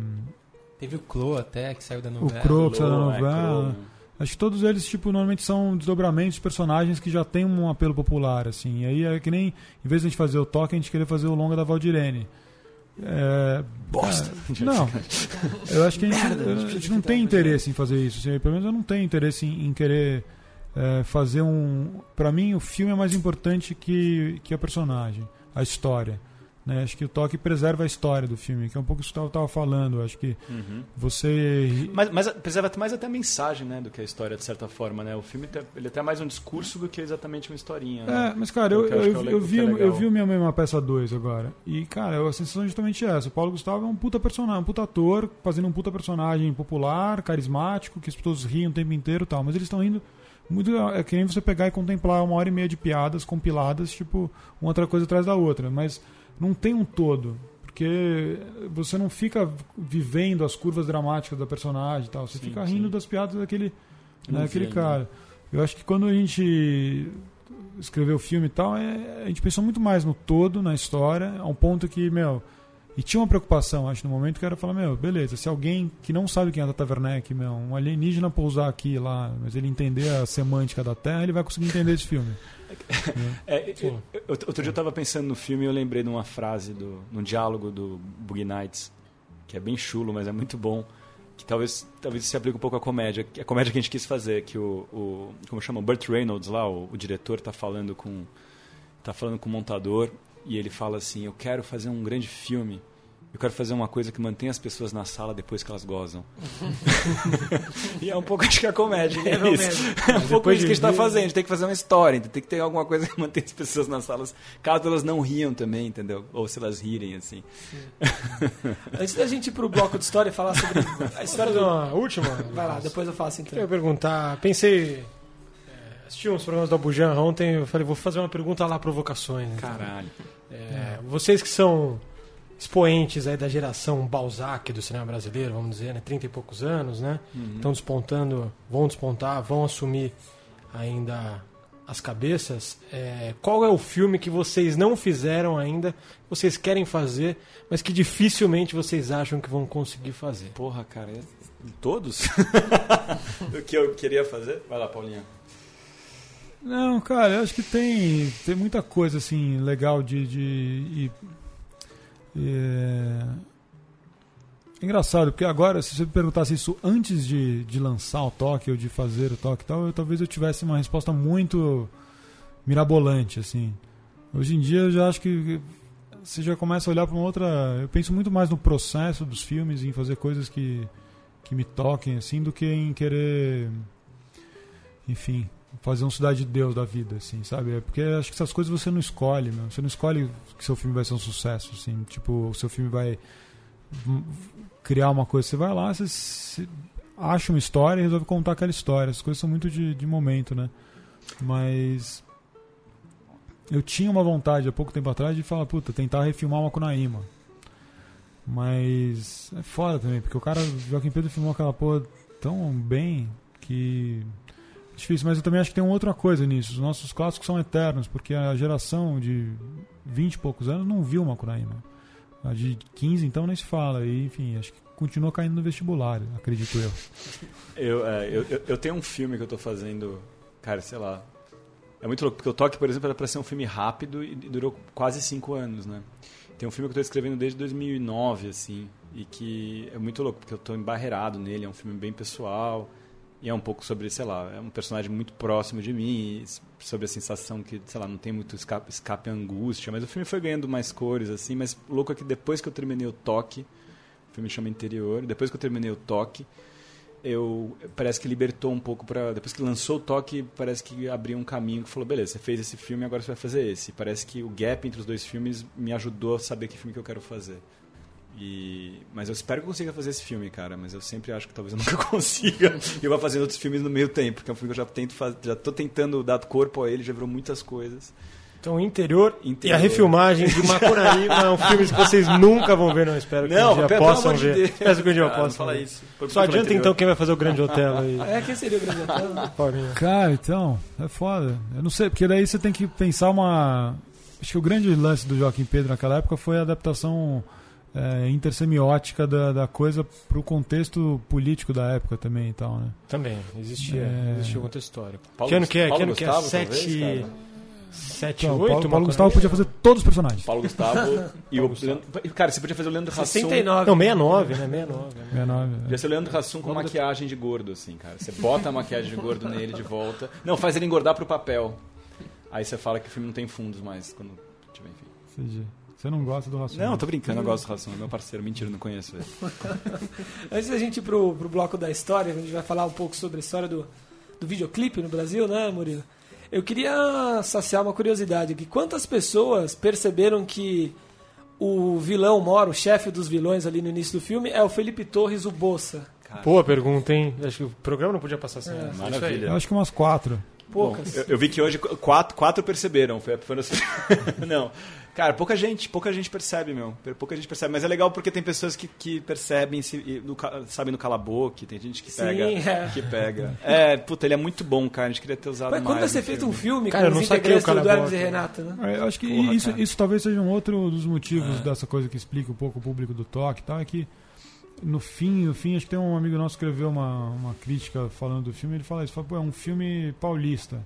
Teve o Clo até, que saiu da o novela. Crow, que saiu da Clo, é, novela. Clo. Acho que todos eles, tipo, normalmente são desdobramentos de personagens que já têm um apelo popular, assim. E aí é que nem, em vez de a gente fazer o toque, a gente querer fazer o longa da Valdirene. É, Bosta. é, não, eu acho que a gente, a gente não tem interesse em fazer isso. assim, pelo menos eu não tenho interesse em, em querer é, fazer um. Pra mim, o filme é mais importante que, que a personagem, a história. Né? Acho que o toque preserva a história do filme, que é um pouco isso que eu estava falando. Acho que Uhum. você. Mas, mas preserva mais até a mensagem, né, do que a história, de certa forma, né? O filme ele é até mais um discurso do que exatamente uma historinha. né? É, mas cara, eu, eu eu, é o eu vi, é eu vi o Minha Mãe é uma peça 2 agora. E, cara, a sensação é justamente essa. O Paulo Gustavo é um puta personagem, um puta ator, fazendo um puta personagem popular, carismático, que as pessoas riem o tempo inteiro e tal. Mas eles estão rindo muito. É que nem você pegar e contemplar uma hora e meia de piadas compiladas, tipo, uma outra coisa atrás da outra. Mas não tem um todo. Porque você não fica vivendo as curvas dramáticas da personagem e tal. Você Sim, fica sim. rindo das piadas daquele, né, daquele ainda. cara. Eu acho que quando a gente escreveu o filme e tal, é, a gente pensou muito mais no todo, na história, a um ponto que, meu. E tinha uma preocupação, acho, no momento que era falar, meu, beleza, se alguém que não sabe quem é Tata Werneck, meu, um alienígena pousar aqui lá, mas ele entender a semântica da Terra, ele vai conseguir entender esse filme. É, eu- eu- outro dia eu tava pensando no filme e eu lembrei de uma frase, do, num diálogo do Boogie Nights, que é bem chulo, mas é muito bom, que talvez, talvez se aplique um pouco à comédia, que- a comédia que a gente quis fazer, que o, o como chama, Burt Reynolds lá, o, o diretor, tá falando com tá falando com o montador e ele fala assim, eu quero fazer um grande filme, eu quero fazer uma coisa que mantenha as pessoas na sala depois que elas gozam. [laughs] e é um pouco, acho que a comédia é Nível isso. É um pouco isso que a gente de tá ver- fazendo. A gente tem que fazer uma história, então tem que ter alguma coisa que mantenha as pessoas nas salas, caso elas não riam também, entendeu? Ou se elas rirem, assim. Antes da gente ir pro bloco de história e falar sobre [laughs] a história Fazer do. uma última? Vai lá, depois eu faço Eu então. ia perguntar, pensei. Assisti uns programas da Bujan ontem, eu falei, vou fazer uma pergunta lá, provocações. então. Caralho. É, vocês que são expoentes aí da geração Balzac do cinema brasileiro, vamos dizer, né? 30 e poucos anos, né? Estão despontando, vão despontar, vão assumir ainda as cabeças. É, qual é o filme que vocês não fizeram ainda, que vocês querem fazer, mas que dificilmente vocês acham que vão conseguir fazer? Porra, cara. é- Todos? [laughs] [laughs] o que eu queria fazer? Vai lá, Paulinha. Não, cara, eu acho que tem, tem muita coisa assim legal de. de é... Engraçado, porque agora, se você me perguntasse isso antes de, de lançar o toque ou de fazer o toque e tal, eu, talvez eu tivesse uma resposta muito mirabolante, assim. Hoje em dia eu já acho que você já começa a olhar para uma outra. Eu penso muito mais no processo dos filmes, em fazer coisas que, que me toquem, assim, do que em querer. Enfim, fazer um cidade de Deus da vida, assim, sabe? É porque acho que essas coisas você não escolhe, meu. Você não escolhe que seu filme vai ser um sucesso, assim. Tipo, o seu filme vai criar uma coisa. Você vai lá, você, acha uma história e resolve contar aquela história. As coisas são muito de, de momento, né? Mas eu tinha uma vontade há pouco tempo atrás de falar, puta, tentar refilmar uma Kunaíma. Mas é foda também, porque o cara, Joaquim Pedro filmou aquela porra tão bem que difícil, mas eu também acho que tem outra coisa nisso. Os nossos clássicos são eternos, porque a geração de 20 e poucos anos não viu Macunaíma. A de 15, então, nem se fala. E, enfim, acho que continua caindo no vestibular, acredito eu. Eu, é, eu, eu, tenho um filme que eu tô fazendo, cara, sei lá. É muito louco, porque o Toque, por exemplo, era pra ser um filme rápido e durou quase cinco anos, né? Tem um filme que eu tô escrevendo desde 2009, assim, e que é muito louco, porque eu tô embarreirado nele, é um filme bem pessoal, e é um pouco sobre, sei lá, é um personagem muito próximo de mim, sobre a sensação que, sei lá, não tem muito escape, escape angústia, mas o filme foi ganhando mais cores, assim, mas louco é que depois que eu terminei o Toque, o filme chama Interior, depois que eu terminei o Toque, eu parece que libertou um pouco para depois que lançou o toque parece que abriu um caminho que falou beleza você fez esse filme agora você vai fazer esse. Parece que o gap entre os dois filmes me ajudou a saber que filme que eu quero fazer e mas eu espero que eu consiga fazer esse filme cara mas eu sempre acho que talvez eu nunca [laughs] consiga e eu vou fazendo outros filmes no meio tempo porque é um filme que eu já tento faz... já tô tentando dar corpo a ele já virou muitas coisas Então, interior, Interior. e a refilmagem de Macunaíma é um filme que vocês nunca vão ver, não. Espero que Não, um dia pelo possam amor de ver. Deus. Espero que um dia Cara, não possam fala ver. isso. Só adianta interior. então quem vai fazer o Grande Hotel aí. É, quem seria o grande? [laughs] Paulinho. Cara, então, é foda. Eu não sei, porque daí você tem que pensar uma. Acho que o grande lance do Joaquim Pedro naquela época foi a adaptação é, intersemiótica da, da coisa pro contexto político da época também e tal, né? Também, existia, É. existia o conto histórico. Paulo que ano que é? Paulo que ano que é? Gustavo, Sete... talvez, cara. Sete, Então, o oito? Paulo, Paulo? Gustavo podia fazer todos os personagens. Paulo Gustavo [laughs] e o Leandro... Cara, você podia fazer o Leandro Hassum... 69. Não, 69, né? 69. né? 69. Podia ser o Leandro Hassum com maquiagem de gordo, assim, cara. Você bota a maquiagem de gordo nele de volta. Não, faz ele engordar pro papel. Aí você fala que o filme não tem fundos mais quando tiver, enfim. Entendi. Você não gosta do racismo? Não, tô brincando, eu gosto do é meu parceiro. Mentira, não conheço ele. [laughs] Antes da gente ir pro, pro bloco da história, a gente vai falar um pouco sobre a história do, do videoclipe no Brasil, né, Murilo? Eu queria saciar uma curiosidade aqui. Quantas pessoas perceberam que o vilão Moro, o chefe dos vilões ali no início do filme, é o Felipe Torres, o Bolsa? Boa pergunta, hein? Acho que o programa não podia passar sem. Isso aí. Maravilha. Eu acho que umas quatro. Poucas. Bom, eu, eu vi que hoje quatro, quatro perceberam. Foi, foi assim. [laughs] Não. Cara, pouca gente, pouca gente percebe, meu. Pouca gente percebe. Mas é legal porque tem pessoas que, que percebem, se, no sabem no cala-boca, tem gente que Sim, pega. é. Que pega. [laughs] É, puta, ele é muito bom, cara. A gente queria ter usado Mas mais. quando vai ser no feito um filme. Cara, eu com não os integrantes do, Hermes e Boca. Renata, né? É, Eu acho que Porra, isso, cara. isso talvez seja um outro dos motivos dessa coisa que explica um pouco o público do toque e tal, é que no fim, no fim, acho que tem um amigo nosso que escreveu uma, uma crítica falando do filme, ele fala isso, fala, pô, é um filme paulista.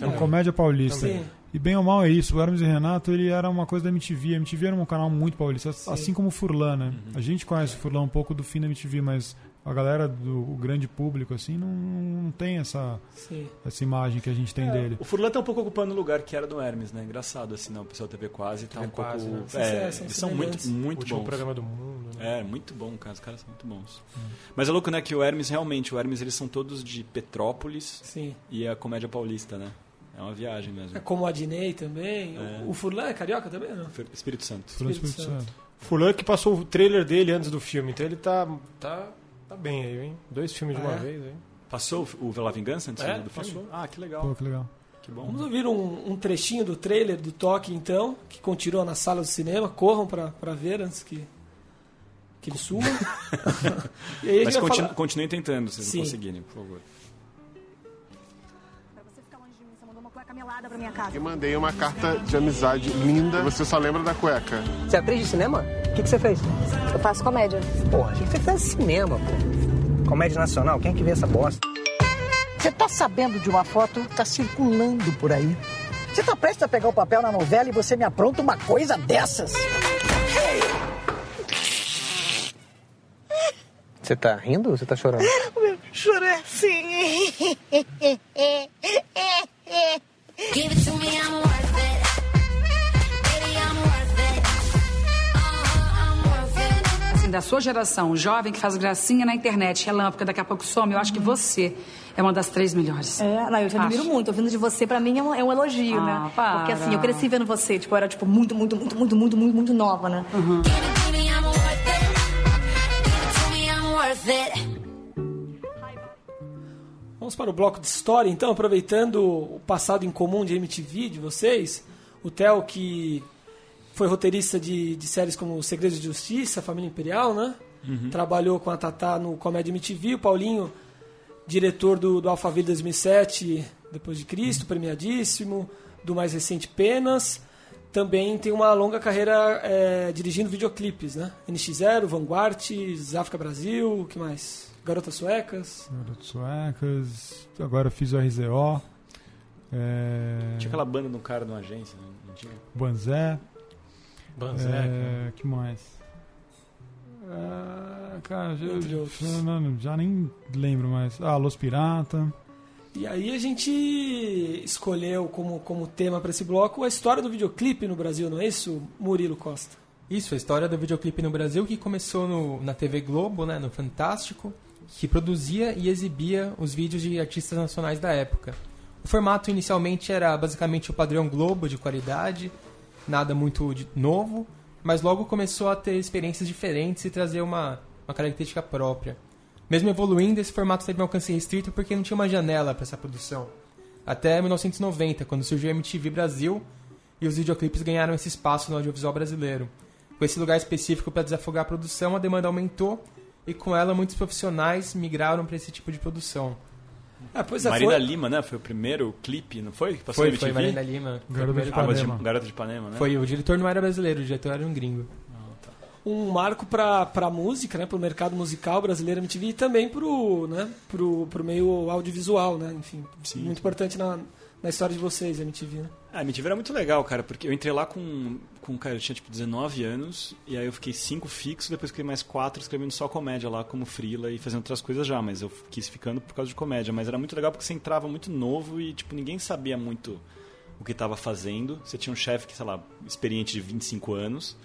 É uma comédia paulista. Sim. E bem ou mal é isso, o Hermes e Renato ele era uma coisa da MTV, a MTV era um canal muito paulista, assim como o Furlan, né? A gente conhece o Furlan um pouco do fim da MTV, mas a galera do o grande público, assim, não, não tem essa, Sim. essa imagem que a gente tem É, dele. O Furlan tá um pouco ocupando o lugar que era do Hermes, né? Engraçado, assim, não. O pessoal da TV quase tá TV um pouco. Quase, né? É, São eles são muito, muito bons. programa do mundo, né? É, muito bom, cara. Os caras são muito bons. Mas é louco, né? Que o Hermes, realmente, o Hermes, eles são todos de Petrópolis Sim. e a comédia paulista, né? É uma viagem mesmo. É como o Adnei também. É. O Furlan é carioca também, não? Espírito Santo. Furlan Espírito Espírito Santo. Santo. Fulan que passou o trailer dele antes do filme, então ele tá, tá, tá bem aí, hein? Dois filmes de Ah, uma é? vez, hein? Passou o Vela Vingança antes É, do filme? passou. Ah, que legal. Pô, que legal. Que bom. Vamos ouvir um, um trechinho do trailer do Toque, então, que continua na sala do cinema. Corram pra, pra ver antes que, que ele suma. [laughs] e aí a Mas continu, falar... continuem tentando, se Sim. não conseguirem, por favor. Eu mandei uma carta de amizade linda. Você só lembra da cueca. Você é atriz de cinema? O que, que você fez? Eu faço comédia. Porra, achei que você fez cinema, pô. Comédia nacional, quem é que vê essa bosta? Você tá sabendo de uma foto que tá circulando por aí? Você tá prestes a pegar o papel na novela e você me apronta uma coisa dessas? Você tá rindo ou você tá chorando? [laughs] Chorei sim. [laughs] Give it to me, I'm worth it. Baby, I'm worth it. I'm worth it. Assim, da sua geração, jovem que faz gracinha na internet, relâmpago, daqui a pouco some, eu acho que você é uma das três melhores. É, não, eu te admiro Acho. muito. Ouvindo de você, pra mim, é um, é um elogio, Ah, né? para. Porque assim, eu cresci vendo você. Tipo, eu era, tipo, muito, muito, muito, muito, muito, muito, muito nova, né? Give Vamos para o bloco de história, então, aproveitando o passado em comum de MTV de vocês. O Theo, que foi roteirista de, de séries como Segredos de Justiça, Família Imperial, né? Trabalhou com a Tatá no Comédia MTV. O Paulinho, diretor do, do Alphaville 2007, Depois de Cristo, premiadíssimo. Do mais recente, Penas. Também tem uma longa carreira é, dirigindo videoclipes, né? NX0, Vanguard, África Brasil, o que mais? Garotas Suecas. Garotas Suecas, agora eu fiz o RZO, é, Tinha aquela banda de um cara de uma agência, né? não tinha? Banzé, Banzé, cara. é, que mais? Ah, cara, outros. já- não, já nem lembro mais. Ah, Los Pirata. E aí a gente escolheu como, como tema para esse bloco a história do videoclipe no Brasil, não é isso, Murilo Costa? Isso, a história do videoclipe no Brasil que começou no- na TV Globo, né, no Fantástico, que produzia e exibia os vídeos de artistas nacionais da época. O formato inicialmente era basicamente o padrão Globo de qualidade, nada muito novo, mas logo começou a ter experiências diferentes e trazer uma, uma característica própria. Mesmo evoluindo, esse formato teve um alcance restrito porque não tinha uma janela para essa produção. Até 1990, quando surgiu a MTV Brasil, e os videoclipes ganharam esse espaço no audiovisual brasileiro. Com esse lugar específico para desafogar a produção, a demanda aumentou e com ela muitos profissionais migraram para esse tipo de produção. Ah, pois é, Marina foi- Lima, né? Foi o primeiro clipe, não foi? Que passou Foi, foi? Marina Lima. Foi o Garota de primeiro- Ah, de- Ipanema. Garota de Ipanema, né? Foi, o diretor não era brasileiro, o diretor era um gringo. um marco para pra música, né, pro mercado musical brasileiro MTV e também pro, né, pro, pro meio audiovisual, né, enfim, muito importante na, na história de vocês, MTV, né? Ah, MTV era muito legal, cara, porque eu entrei lá com, com cara, eu tinha tipo 19 anos, e aí eu fiquei 5 fixos, depois fiquei mais 4 escrevendo só comédia lá como freela e fazendo outras coisas já, mas eu quis ficando por causa de comédia, mas era muito legal porque você entrava muito novo e tipo ninguém sabia muito o que estava fazendo. Você tinha um chefe que, sei lá, experiente de 25 anos,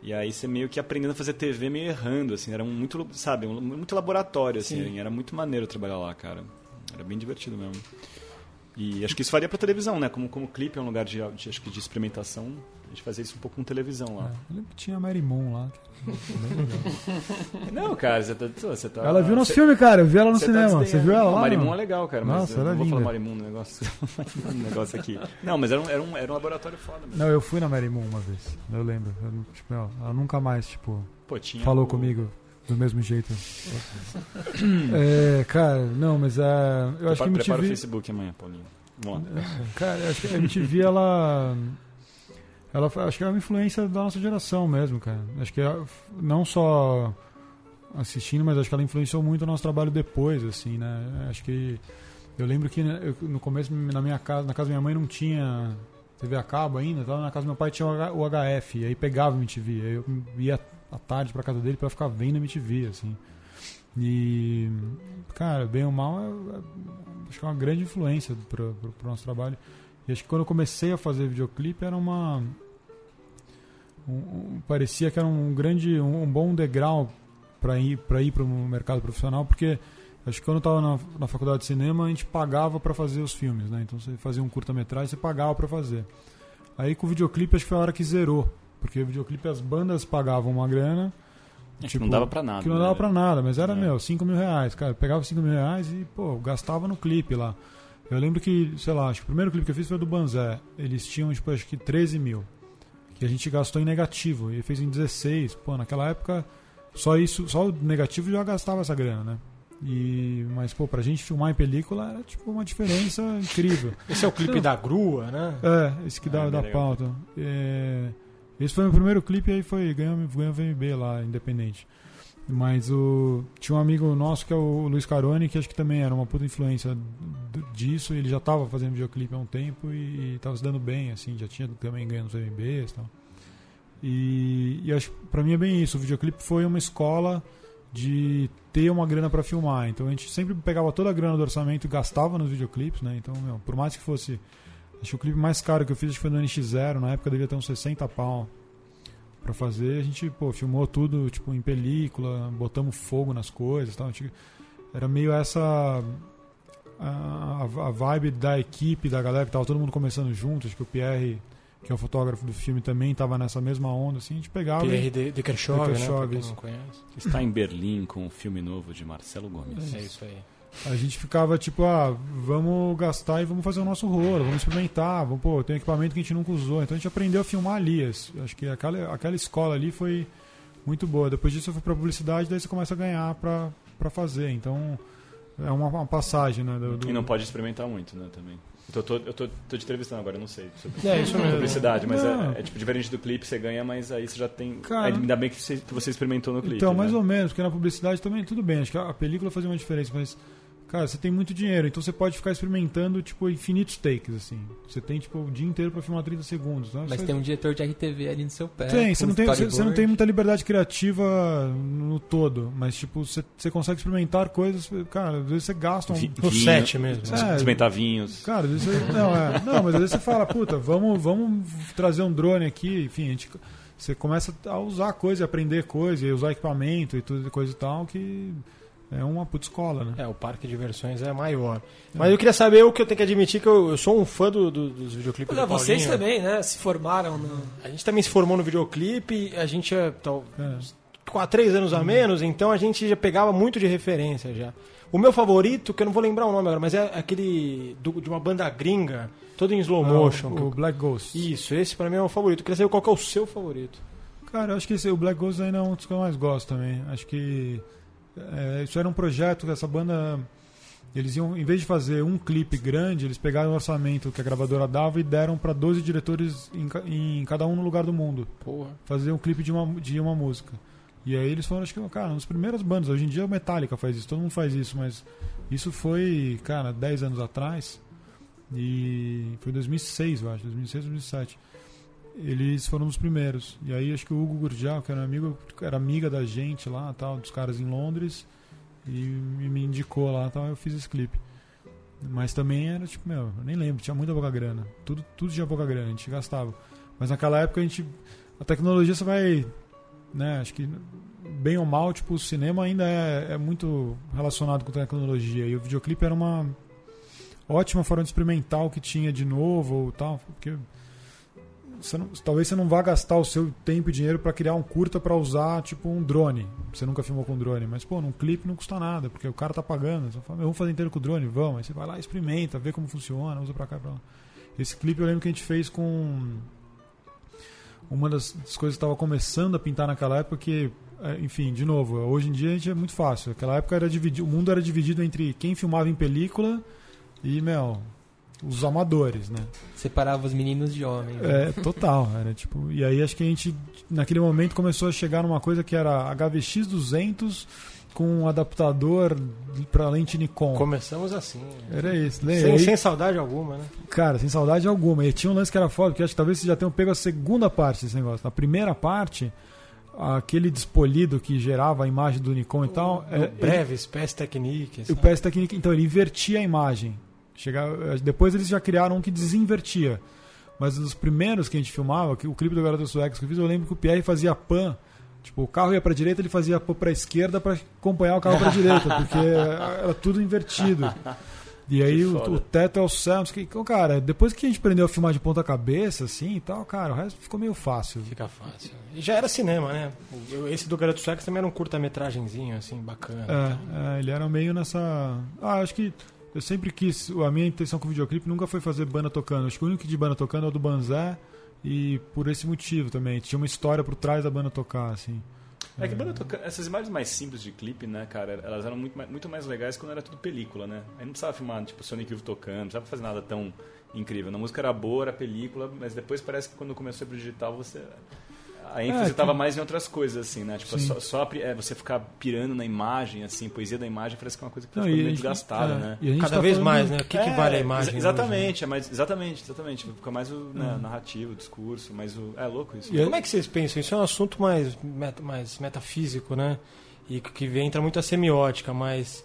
e aí você meio que aprendendo a fazer TV meio errando, assim, era um muito, sabe, um, muito laboratório, assim, Sim. era muito maneiro trabalhar lá, cara. Era bem divertido mesmo. E acho que isso faria pra televisão, né? Como, como clipe é um lugar de, de, acho que de experimentação, a gente fazia isso um pouco com televisão lá. Eu lembro que tinha a Mary Moon lá. [laughs] Não, cara, você tá. Você tá Ela viu nosso você- filme, cara. Eu vi ela no você tá cinema. Você desdenhando. viu ela lá? Marimun não? é legal, cara, mas Nossa, eu não é vou falar linda. Marimun no negócio, [laughs] no negócio aqui. Não, mas era um, era um, era um laboratório foda mesmo. Não, eu fui na Mary Moon uma vez. Eu lembro. Eu tipo, ela ela nunca mais, tipo, Pô, tinha falou o- comigo do mesmo jeito. é, cara, não, mas é, eu acho que a Prepara o MTV... Facebook amanhã, Paulinho. Vamos lá. Cara, eu acho que a MTV, ela. Ela acho que é uma influência da nossa geração mesmo, cara. Acho que é, não só assistindo, mas acho que ela influenciou muito o nosso trabalho depois, assim, né? Acho que. Eu lembro que né, eu- no começo, na minha casa, na casa da minha mãe não tinha TV a cabo ainda, tava na casa do meu pai tinha o HF, e aí pegava o MTV. Aí eu ia à tarde pra casa dele pra ficar vendo MTV, assim. E. Cara, bem ou mal, é- é- acho que é uma grande influência pro, pro nosso trabalho. E acho que quando eu comecei a fazer videoclipe era uma. um- um- parecia que era um grande. um, um bom degrau para ir para ir para o mercado profissional, porque acho que quando eu estava na, na faculdade de cinema a gente pagava para fazer os filmes, né? Então você fazia um curta-metragem você pagava para fazer. Aí com o videoclipe acho que foi a hora que zerou, porque o videoclipe as bandas pagavam uma grana. É que não dava pra nada, Que não né? dava pra nada, mas era, É. meu, 5 mil reais. Cara, eu pegava 5 mil reais e, pô, gastava no clipe lá. Eu lembro que, sei lá, acho que o primeiro clipe que eu fiz foi do Banzé. Eles tinham, tipo, acho que 13 mil. Que a gente gastou em negativo. E fez em 16. Pô, naquela época, só isso, só o negativo já gastava essa grana, né? E, mas, pô, pra gente filmar em película era, tipo, uma diferença incrível. Esse é o clipe Não. da grua, né? É, esse que dá, Ah, dá bem legal. pauta. É, esse foi o meu primeiro clipe e aí foi ganhou, ganhou VMB lá, independente. Mas o tinha um amigo nosso que é o Luiz Carone, que acho que também era uma puta influência disso. Ele já tava fazendo videoclipe há um tempo e, e tava se dando bem, assim, já tinha também ganhando os VMBs e tal. E, e acho pra mim é bem isso. O videoclipe foi uma escola de ter uma grana pra filmar. Então a gente sempre pegava toda a grana do orçamento e gastava nos videoclipes, né? Então, meu, por mais que fosse. Acho que o clipe mais caro que eu fiz acho que foi no NX0, na época devia ter uns 60 pau pra fazer. A gente, pô, filmou tudo, tipo, em película, botamos fogo nas coisas e tal. A gente- era meio essa. A, a vibe da equipe, da galera que tava todo mundo começando junto. Acho que o Pierre, que é o fotógrafo do filme, também tava nessa mesma onda, assim. A gente pegava. Pierre e- de, de Kershove, né? Não conhece. Está em Berlim com um filme novo de Marcelo Gomes. É isso aí. A gente ficava tipo, ah, vamos gastar e vamos fazer o nosso rolo, vamos experimentar, vamos, pô, tem equipamento que a gente nunca usou. Então a gente aprendeu a filmar ali. Acho que aquela, aquela escola ali foi muito boa. Depois disso eu fui pra publicidade, daí você começa a ganhar pra, pra fazer. Então é uma, uma passagem, né? Do, do- E não pode experimentar muito, né, também. Eu tô, eu tô, tô te entrevistando agora, eu não sei sobre É, isso mesmo. publicidade, mas é, é tipo diferente do clipe, você ganha, mas aí você já tem. Cara- ainda bem que você, que você experimentou no clipe. Então, né? mais ou menos, porque na publicidade também tudo bem, acho que a película fazia uma diferença, mas cara, você tem muito dinheiro, então você pode ficar experimentando tipo infinitos takes assim. Você tem tipo o dia inteiro pra filmar 30 segundos, né? Mas Você- tem um diretor de RTV ali no seu pé. Tem, você não tem, você, você não tem muita liberdade criativa no todo, mas tipo, você, você consegue experimentar coisas, cara, às vezes você gasta um. [laughs] Vinho, set mesmo. É, Experimentar vinhos. Cara, às vezes você, não, é, não, mas às vezes você fala, puta, vamos, vamos trazer um drone aqui, enfim, a gente, você começa a usar coisa, e aprender coisa, e usar equipamento e tudo coisa e tal, que é uma puta escola, né? É, o parque de diversões é maior. Mas eu queria saber o que eu tenho que admitir, que eu, eu sou um fã do- do- dos videoclipes Olha, do vocês Paulinho. também, né? Se formaram no. A gente também se formou no videoclipe, a gente é, tal, É. 4, 3 anos a menos, então a gente já pegava muito de referência já. O meu favorito, que eu não vou lembrar o nome agora, mas é aquele do- de uma banda gringa, todo em slow motion. Ah, o, o Black Ghost. Isso, esse pra mim é o favorito. Eu queria saber qual que é o seu favorito. Cara, eu acho que esse, o Black Ghost ainda é um dos que eu mais gosto também. Acho que é, isso era um projeto que essa banda. Eles iam, em vez de fazer um clipe grande, eles pegaram o orçamento que a gravadora dava e deram para 12 diretores em, em cada um no lugar do mundo. Porra. Fazer um clipe de uma, de uma música. E aí eles foram, acho que, cara, uma das primeiras bandas. Hoje em dia o Metallica faz isso, todo mundo faz isso, mas isso foi, cara, 10 anos atrás. E foi em 2006, eu acho, 2006, 2007 eles foram os primeiros. E aí acho que o Hugo Gurgel, que era amigo, era amiga da gente lá, tal, dos caras em Londres, e me me indicou lá, tal, eu fiz esse clipe. Mas também era tipo, meu, eu nem lembro, tinha muita pouca grana. Tudo, tudo tinha pouca grana, a gente gastava. Mas naquela época a gente a tecnologia você vai, né, acho que bem ou mal, tipo, o cinema ainda é, é muito relacionado com tecnologia e o videoclipe era uma ótima forma de experimentar o que tinha de novo ou tal, porque você não- talvez você não vá gastar o seu tempo e dinheiro para criar um curta para usar tipo um drone. Você nunca filmou com drone, mas pô, num clipe não custa nada, porque o cara tá pagando. Você fala, "Meu, vamos fazer inteiro com drone, vamos. Aí você vai lá, experimenta, vê como funciona, usa pra cá pra lá. Esse clipe eu lembro que a gente fez com uma das coisas que estava começando a pintar naquela época que é, enfim, de novo, hoje em dia a gente é muito fácil. Naquela época era o mundo era dividido entre quem filmava em película e, meu, os amadores, né? Separava os meninos de homens. né? É, total. Era tipo, e aí acho que a gente, naquele momento, começou a chegar numa coisa que era HVX 200 com um adaptador para lente Nikon. Começamos assim. Era isso. Sem, Aí- sem saudade alguma, né? Cara, sem saudade alguma. E tinha um lance que era foda, porque acho que talvez vocês já tenham pego a segunda parte desse negócio. Na primeira parte, aquele despolido que gerava a imagem do Nikon e tal. é, Breves, PS Technique. o PS Technique, então ele invertia a imagem. Chegava, depois eles já criaram um que desinvertia. Mas os primeiros que a gente filmava, que o clipe do Garoto Suecos que eu fiz, eu lembro que o Pierre fazia pan. Tipo, o carro ia pra direita, ele fazia pan pra esquerda pra acompanhar o carro pra direita, porque [laughs] era tudo invertido. E aí o, o teto é o o que. Então, cara, depois que a gente aprendeu a filmar de ponta cabeça, assim e tal, cara, o resto ficou meio fácil. Fica fácil. E já era cinema, né? Esse do Garoto Sueco também era um curta-metragenzinho, assim, bacana. É, é, ele era meio nessa. Ah, acho que eu sempre quis. A minha intenção com o videoclipe nunca foi fazer banda tocando. Acho que o único de banda tocando é o do Banzé. E por esse motivo também. Tinha uma história por trás da banda tocar, assim. É que banda toca... essas imagens mais simples de clipe, né, cara, elas eram muito mais, muito mais legais quando era tudo película, né? Aí não precisava filmar, tipo, Sonic Youth tocando, não precisava fazer nada tão incrível. A música era boa, era película, mas depois parece que quando começou pro digital, você... A ênfase É, tava que- mais em outras coisas, assim, né? Tipo, Sim. só, só é, você ficar pirando na imagem, assim, poesia da imagem, parece que é uma coisa que tá Não, ficando meio desgastada, é, né? e Cada tá vez falando- mais, né? O que, que É, vale a imagem? exa- Exatamente, é mais, exatamente, exatamente. Fica mais o né, narrativo, o discurso, mas o. É louco isso. E como é que vocês pensam? Isso é um assunto mais, meta- mais metafísico, né? E que entra muito a semiótica, mas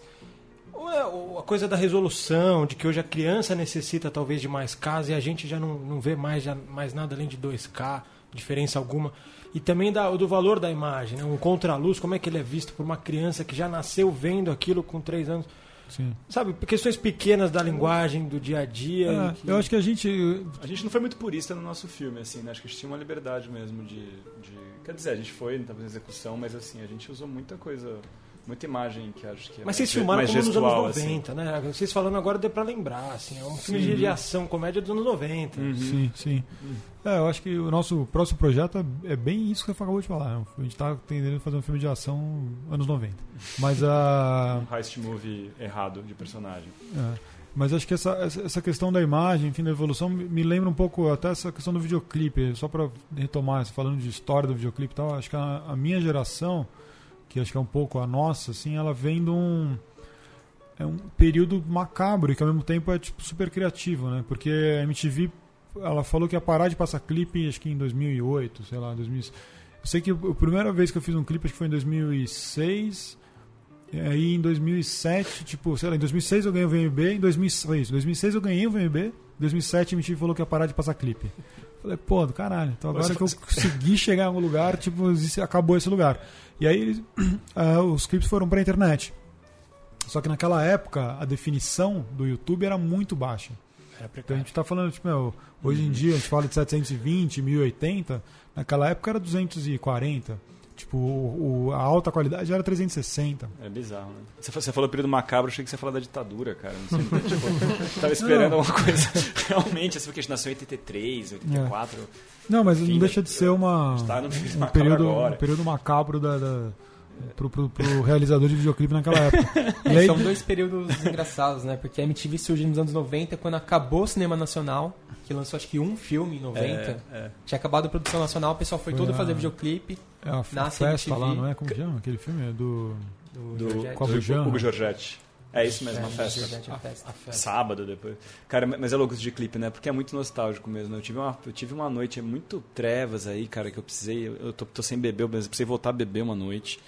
a coisa da resolução, de que hoje a criança necessita talvez de mais casa e a gente já não, não vê mais, já, mais nada além de 2K, diferença alguma. E também da, do valor da imagem, né? um contraluz, como é que ele é visto por uma criança que já nasceu vendo aquilo com 3 anos. Sim. Sabe, questões pequenas da linguagem, do dia a dia. É, e que- Eu acho que a gente. A gente não foi muito purista no nosso filme, assim, né? Acho que a gente tinha uma liberdade mesmo de, de... Quer dizer, a gente foi, talvez, na execução, mas assim, a gente usou muita coisa, muita imagem que acho que é Mas vocês filmaram como nos gestual, anos assim. 90, né? Vocês falando agora deu pra lembrar, assim, é um filme de- de ação, comédia dos anos 90. Uhum. Sim, sim. É, eu acho que o nosso próximo projeto é, é bem isso que eu acabou de falar. A gente tá tendendo fazer um filme de ação anos 90. Mas a. [laughs] Um heist movie errado de personagem. É. Mas acho que essa, essa questão da imagem, enfim, da evolução, me me lembra um pouco até essa questão do videoclipe. Só para retomar, falando de história do videoclipe e tal, acho que a, a minha geração, que acho que é um pouco a nossa, assim, ela vem de um. É um período macabro e que ao mesmo tempo é tipo, super criativo, né? Porque a MTV, ela falou que ia parar de passar clipe, acho que em 2008, sei lá, 2000. Eu sei que a primeira vez que eu fiz um clipe, acho que foi em 2006. E aí em 2007, tipo, sei lá, em 2006 eu ganhei o VMB, em 2006, 2006 eu ganhei o VMB, em 2007 a MTV falou que ia parar de passar clipe. Falei, pô, do caralho, então agora Mas que eu consegui [laughs] chegar em algum lugar, tipo, acabou esse lugar. E aí eles, [clears throat] ah, os clipes foram pra internet. Só que naquela época a definição do YouTube era muito baixa. Então a gente tá falando, tipo, meu, hoje em dia a gente fala de 720, 1080, naquela época era 240. Tipo, o- o- a alta qualidade era 360. É bizarro, né? Você fa- você falou período macabro, achei que você ia falar da ditadura, cara. Não sei, tipo, [laughs] tava esperando Não. alguma coisa. [laughs] Realmente, assim, porque a gente nasceu em 83, 84. Não, mas Enfim, não deixa de ser uma, um, período, um período macabro da, da, pro, pro, pro realizador de videoclipe naquela época. Aí- [laughs] são dois períodos engraçados, né? Porque a MTV surgiu nos anos 90, quando acabou o cinema nacional, que lançou acho que um filme em 90. É, é. Tinha acabado a produção nacional, o pessoal foi, Foi todo a- fazer videoclipe. É a Nasce festa MTV. lá, não é? Como chama aquele filme? É Do... Do, Do, do. Hugo Giorgetti. É isso mesmo, É, a festa. Georgette, a festa. Sábado depois. Cara, mas é louco isso de clipe, né? Porque é muito nostálgico mesmo. Eu tive uma, eu tive uma noite muito trevas aí, cara, que eu precisei. Eu eu tô, tô sem beber, mas eu precisei voltar a beber uma noite.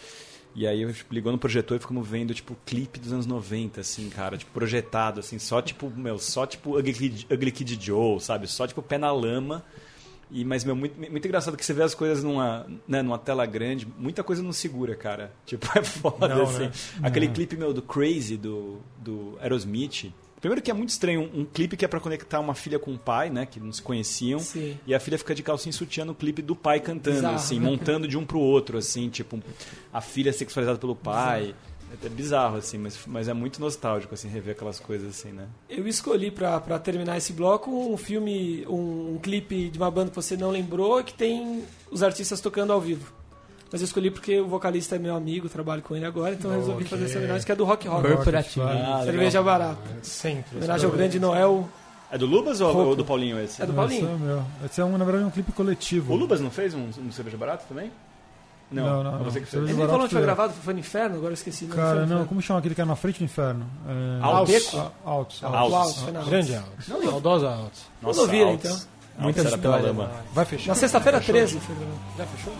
E aí eu tipo, ligou no projetor e ficamos vendo, tipo, clipe dos anos 90, assim, cara, tipo, projetado, assim, só tipo, meu, só tipo Ugly Kid, Ugly Kid Joe, sabe? Só tipo pé na lama. E, mas, meu, muito, muito engraçado que você vê as coisas numa, né, numa tela grande, muita coisa não segura, cara. [laughs] Tipo, é foda, Não, assim. né? Aquele Não. clipe, meu, do Crazy, do, do Aerosmith. Primeiro que é muito estranho, um, um clipe que é pra conectar uma filha com um pai, né, que não se conheciam. Sim. E a filha fica de calcinha sutiã no clipe do pai cantando, Bizarro, assim, né? montando de um pro outro, assim, tipo, a filha sexualizada pelo pai. É bizarro, assim, mas, mas é muito nostálgico, assim, rever aquelas coisas, assim, né? Eu escolhi pra pra terminar esse bloco um filme, um, um clipe de uma banda que você não lembrou que tem os artistas tocando ao vivo. Mas eu escolhi porque o vocalista é meu amigo, trabalho com ele agora, então eu resolvi fazer essa homenagem que é do Rock Rock. Corporativo. Ah, Cerveja barata. Sempre. Homenagem ao grande Noel. É do Lubas ou, ou do Paulinho esse? É do Esse Paulinho. é, meu. Esse é um, na verdade, um clipe coletivo. O Lubas não fez um, um cerveja barato também? Não, não, Foi você não. que fez. Ele falou onde foi gravado, foi no Inferno, agora eu esqueci. Não, Cara, não, como chama aquele que é na frente do inferno? É... Altos. Altos. Altos. Altos, Grande alto. Saudosa alto. Vamos ouvir, Altos. então. Altos Muita lama. Vai fechar. Na sexta-feira 13 foi gravado. Já fechou?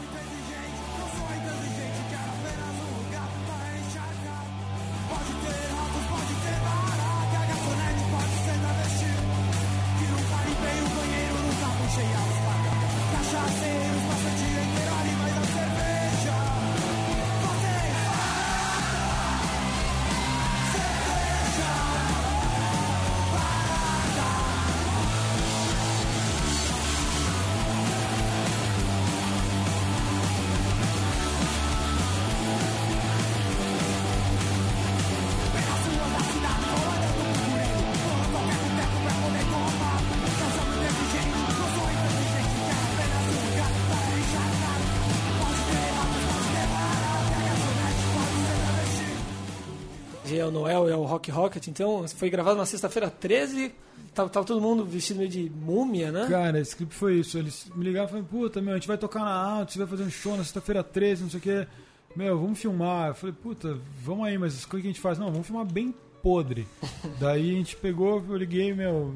É o Noel, é o Rock Rocket, então foi gravado na sexta-feira 13, tava, tava todo mundo vestido meio de múmia, né? Cara, esse clipe foi isso. Eles me ligaram e falaram, puta, meu, a gente vai tocar na Alto, você vai fazer um show na sexta-feira 13, não sei o quê. Meu, vamos filmar. Eu falei, puta, vamos aí, mas o que a gente faz? Não, vamos filmar bem podre. [laughs] Daí a gente pegou, eu liguei, meu.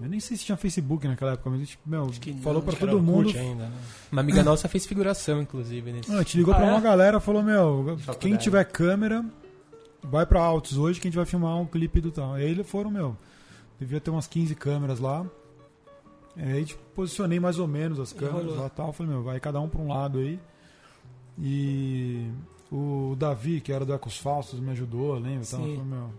Eu nem sei se tinha Facebook naquela época, mas a gente, meu, que não, falou pra Acho que era todo mundo. Ainda, né? Uma amiga nossa fez figuração, inclusive, nesse. Não, a gente ligou Ah, pra é? uma galera falou, meu, quem tiver câmera, vai pra Altos hoje que a gente vai filmar um clipe do tal. Aí eles foram, meu, devia ter umas 15 câmeras lá. Aí tipo, posicionei mais ou menos as câmeras lá e tal. Falei, meu, vai cada um pra um lado aí. E o Davi, que era do Ecos Falsos, me ajudou, lembra? Então, falei, meu,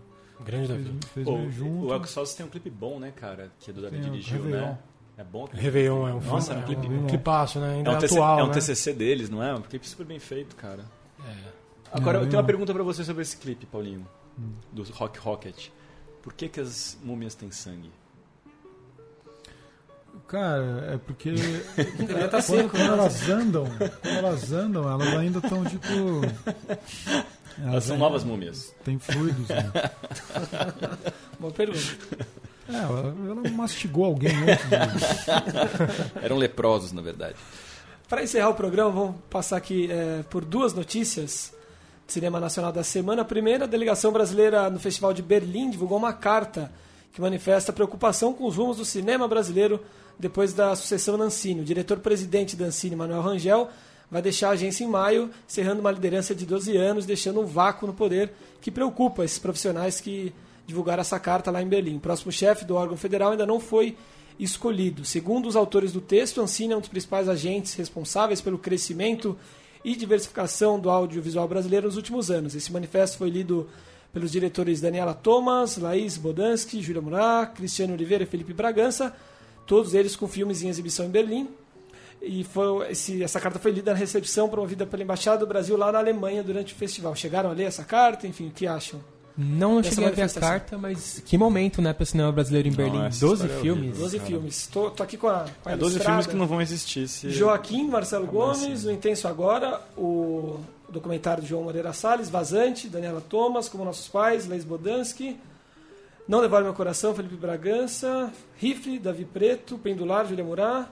Grande fez, Davi. fez Pô, junto. o Elco Salles tem um clipe bom, né, cara? Que é do Davi dirigiu, né? É bom? Réveillon é um filme. Nossa, é um é clipe um bom. clipaço, né? Ainda É é, um, TC, atual, é um né? TCC deles, não é? Um clipe super bem feito, cara. É. Agora, Não, eu tenho uma pergunta pra você sobre esse clipe, Paulinho. Do Rock Rocket. Por que, que as múmias têm sangue? Cara, é porque [laughs] Deveria tá quando, seco, quando né? elas andam, quando elas andam, elas ainda estão tipo. Elas são ainda novas múmias. Tem fluidos, né? [laughs] Boa pergunta. É, ela, ela mastigou alguém antes. de- [laughs] Eram leprosos, na verdade. Para encerrar o programa, vamos passar aqui é, por duas notícias cinema nacional da semana. Primeira, a delegação brasileira no Festival de Berlim divulgou uma carta que manifesta preocupação com os rumos do cinema brasileiro depois da sucessão Nancini. O diretor-presidente da Ancine, Manuel Rangel, vai deixar a agência em maio, encerrando uma liderança de 12 anos, deixando um vácuo no poder que preocupa esses profissionais que divulgaram essa carta lá em Berlim. O próximo chefe do órgão federal ainda não foi escolhido. Segundo os autores do texto, a Ancine é um dos principais agentes responsáveis pelo crescimento e diversificação do audiovisual brasileiro nos últimos anos. Esse manifesto foi lido pelos diretores Daniela Thomas, Laís Bodansky, Júlia Murat, Cristiano Oliveira e Felipe Bragança, todos eles com filmes em exibição em Berlim. E foi, esse, essa carta foi lida na recepção promovida pela Embaixada do Brasil lá na Alemanha durante o festival. Chegaram a ler essa carta? Enfim, o que acham? Não Dessa cheguei a ver a carta, mas que momento, né, para o cinema brasileiro em Berlim. essa 12 história é filmes. horrível. 12 cara. filmes. Tô, tô aqui com a, com a É 12 ilustrada. filmes que não vão existir se. Joaquim, Marcelo Gomes, assim? O Intenso Agora, o documentário de João Moreira Salles, Vazante, Daniela Thomas, Como Nossos Pais, Leis Bodansky, Não Levar Meu Coração, Felipe Bragança, Rifle, Davi Preto, Pendular, Julia Murat,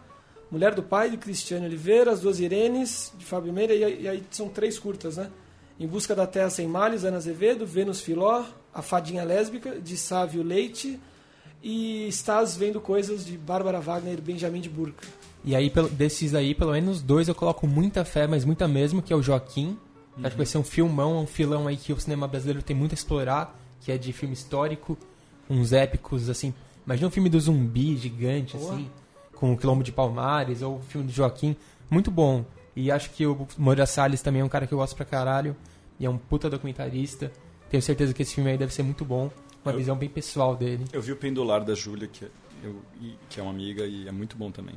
Mulher do Pai, de Cristiane Oliveira, As Duas Irenes, de Fábio Meira, e, aí- e aí são três curtas, né? Em Busca da Terra Sem Males, Ana Azevedo, Vênus Filó, A Fadinha Lésbica, de Sávio Leite, e Estás Vendo Coisas, de Bárbara Wagner e Benjamin de Burca. E aí, desses aí, pelo menos dois eu coloco muita fé, mas muita mesmo, que é o Joaquim. Acho que vai ser um filmão, um filão aí que o cinema brasileiro tem muito a explorar, que é de filme histórico, uns épicos, assim. Imagina um filme do zumbi gigante, assim, com o Quilombo de Palmares, ou o filme do Joaquim. Muito bom. E acho que o Moura Salles também é um cara que eu gosto pra caralho, e é um puta documentarista. Tenho certeza que esse filme aí deve ser muito bom, uma Eu- visão bem pessoal dele. Eu vi o Pendular da Júlia, que, eu, e- que é uma amiga e é muito bom também.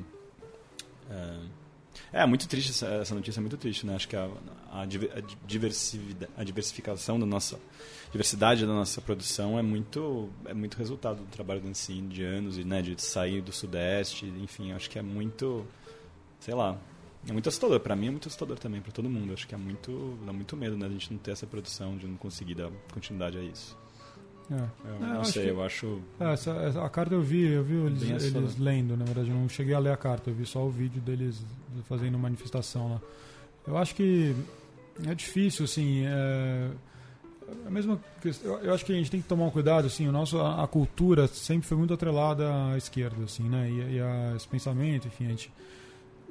É, é muito triste, essa, essa notícia é muito triste, né? Acho que a, a, a diversificação da nossa diversidade da nossa produção é muito é muito resultado do trabalho do ensino de anos e né, de sair do sudeste, enfim, acho que é muito sei lá, é muito assustador para mim, é muito assustador também para todo mundo. Acho que é muito dá muito medo, né, a gente não ter essa produção, de não conseguir dar continuidade a isso. É. Eu É, não sei, que- eu acho É, essa, essa- a carta eu vi, eu vi eles, eles lendo, na verdade, eu não cheguei a ler a carta, eu vi só o vídeo deles fazendo manifestação lá. Eu acho que é difícil, assim, é, a mesma questão, eu, eu acho que a gente tem que tomar um cuidado, assim, o nosso, a, a cultura sempre foi muito atrelada à esquerda, assim, né, e, e a esse pensamento, enfim, a gente,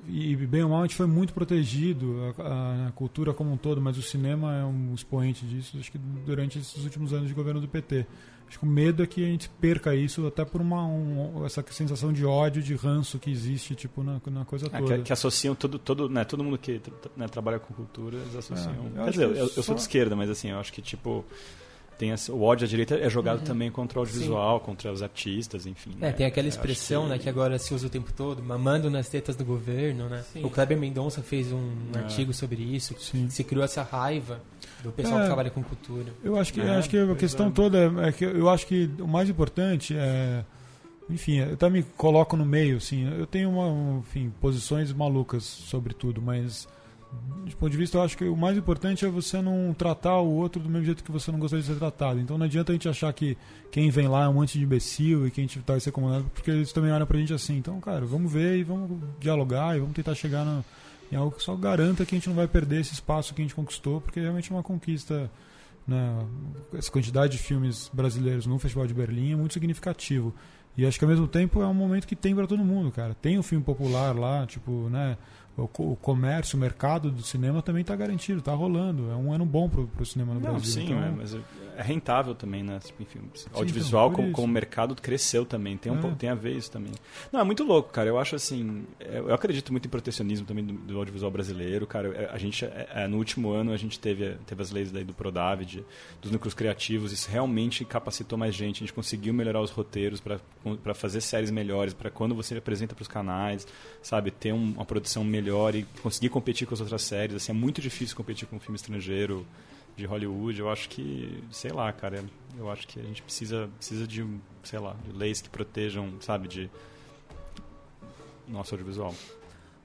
e bem ou mal a gente foi muito protegido, a, a- cultura como um todo, mas o cinema é um expoente disso, acho que durante esses últimos anos de governo do PT. Acho que o medo é que a gente perca isso até por uma um- essa sensação de ódio, de ranço que existe tipo na, na coisa É, toda. que, que associam todo, todo, né, todo mundo que né, trabalha com cultura, eles associam. É, eu Quer dizer, eu, eu sou de esquerda, mas assim, eu acho que tipo tem esse- o ódio à direita é jogado Uhum. também contra o audiovisual, contra os artistas, enfim. É, né? tem aquela acho expressão, né, que agora se usa o tempo todo, mamando nas tetas do governo, né? Sim. O Kleber Mendonça fez um É. artigo sobre isso, Sim. se criou essa raiva do pessoal É. que trabalha com cultura. Eu acho que, É, acho que a questão é. toda é, é que eu acho que o mais importante é. Enfim, eu até me coloco no meio, assim. Eu tenho uma, um, enfim, posições malucas sobre tudo, mas de ponto de vista eu acho que o mais importante é você não tratar o outro do mesmo jeito que você não gostaria de ser tratado. Então não adianta a gente achar que quem vem lá é um monte de imbecil e que a gente vai ser comandado, porque eles também olham pra gente assim. Então, cara, vamos ver e vamos dialogar e vamos tentar chegar em algo que só garanta que a gente não vai perder esse espaço que a gente conquistou, porque realmente é uma conquista né, essa quantidade de filmes brasileiros no Festival de Berlim é muito significativo. E acho que ao mesmo tempo é um momento que tem para todo mundo, cara. Tem o filme popular lá, tipo, né? O, co- o comércio, o mercado do cinema também está garantido, está rolando. É um ano bom pro, pro cinema no Não, Brasil. sim, então, é, mas é rentável também, né? Tipo, enfim, então, audiovisual por como, como mercado cresceu também. Tem, um, É. pouco- tem a ver isso também. Não, é muito louco, cara. Eu acho assim. é, Eu acredito muito em protecionismo também do, do audiovisual brasileiro, cara. É, A gente, é, é, no último ano, a gente teve, teve as leis daí do Prodav, de- dos núcleos criativos. Isso realmente capacitou mais gente. A gente conseguiu melhorar os roteiros para fazer séries melhores, para quando você apresenta para os canais, sabe? Ter um- uma produção melhor e conseguir competir com as outras séries. Assim, é muito difícil competir com um filme estrangeiro de Hollywood, eu acho que, sei lá, cara, eu acho que a gente precisa, precisa de, sei lá, de leis que protejam, sabe, de nosso audiovisual.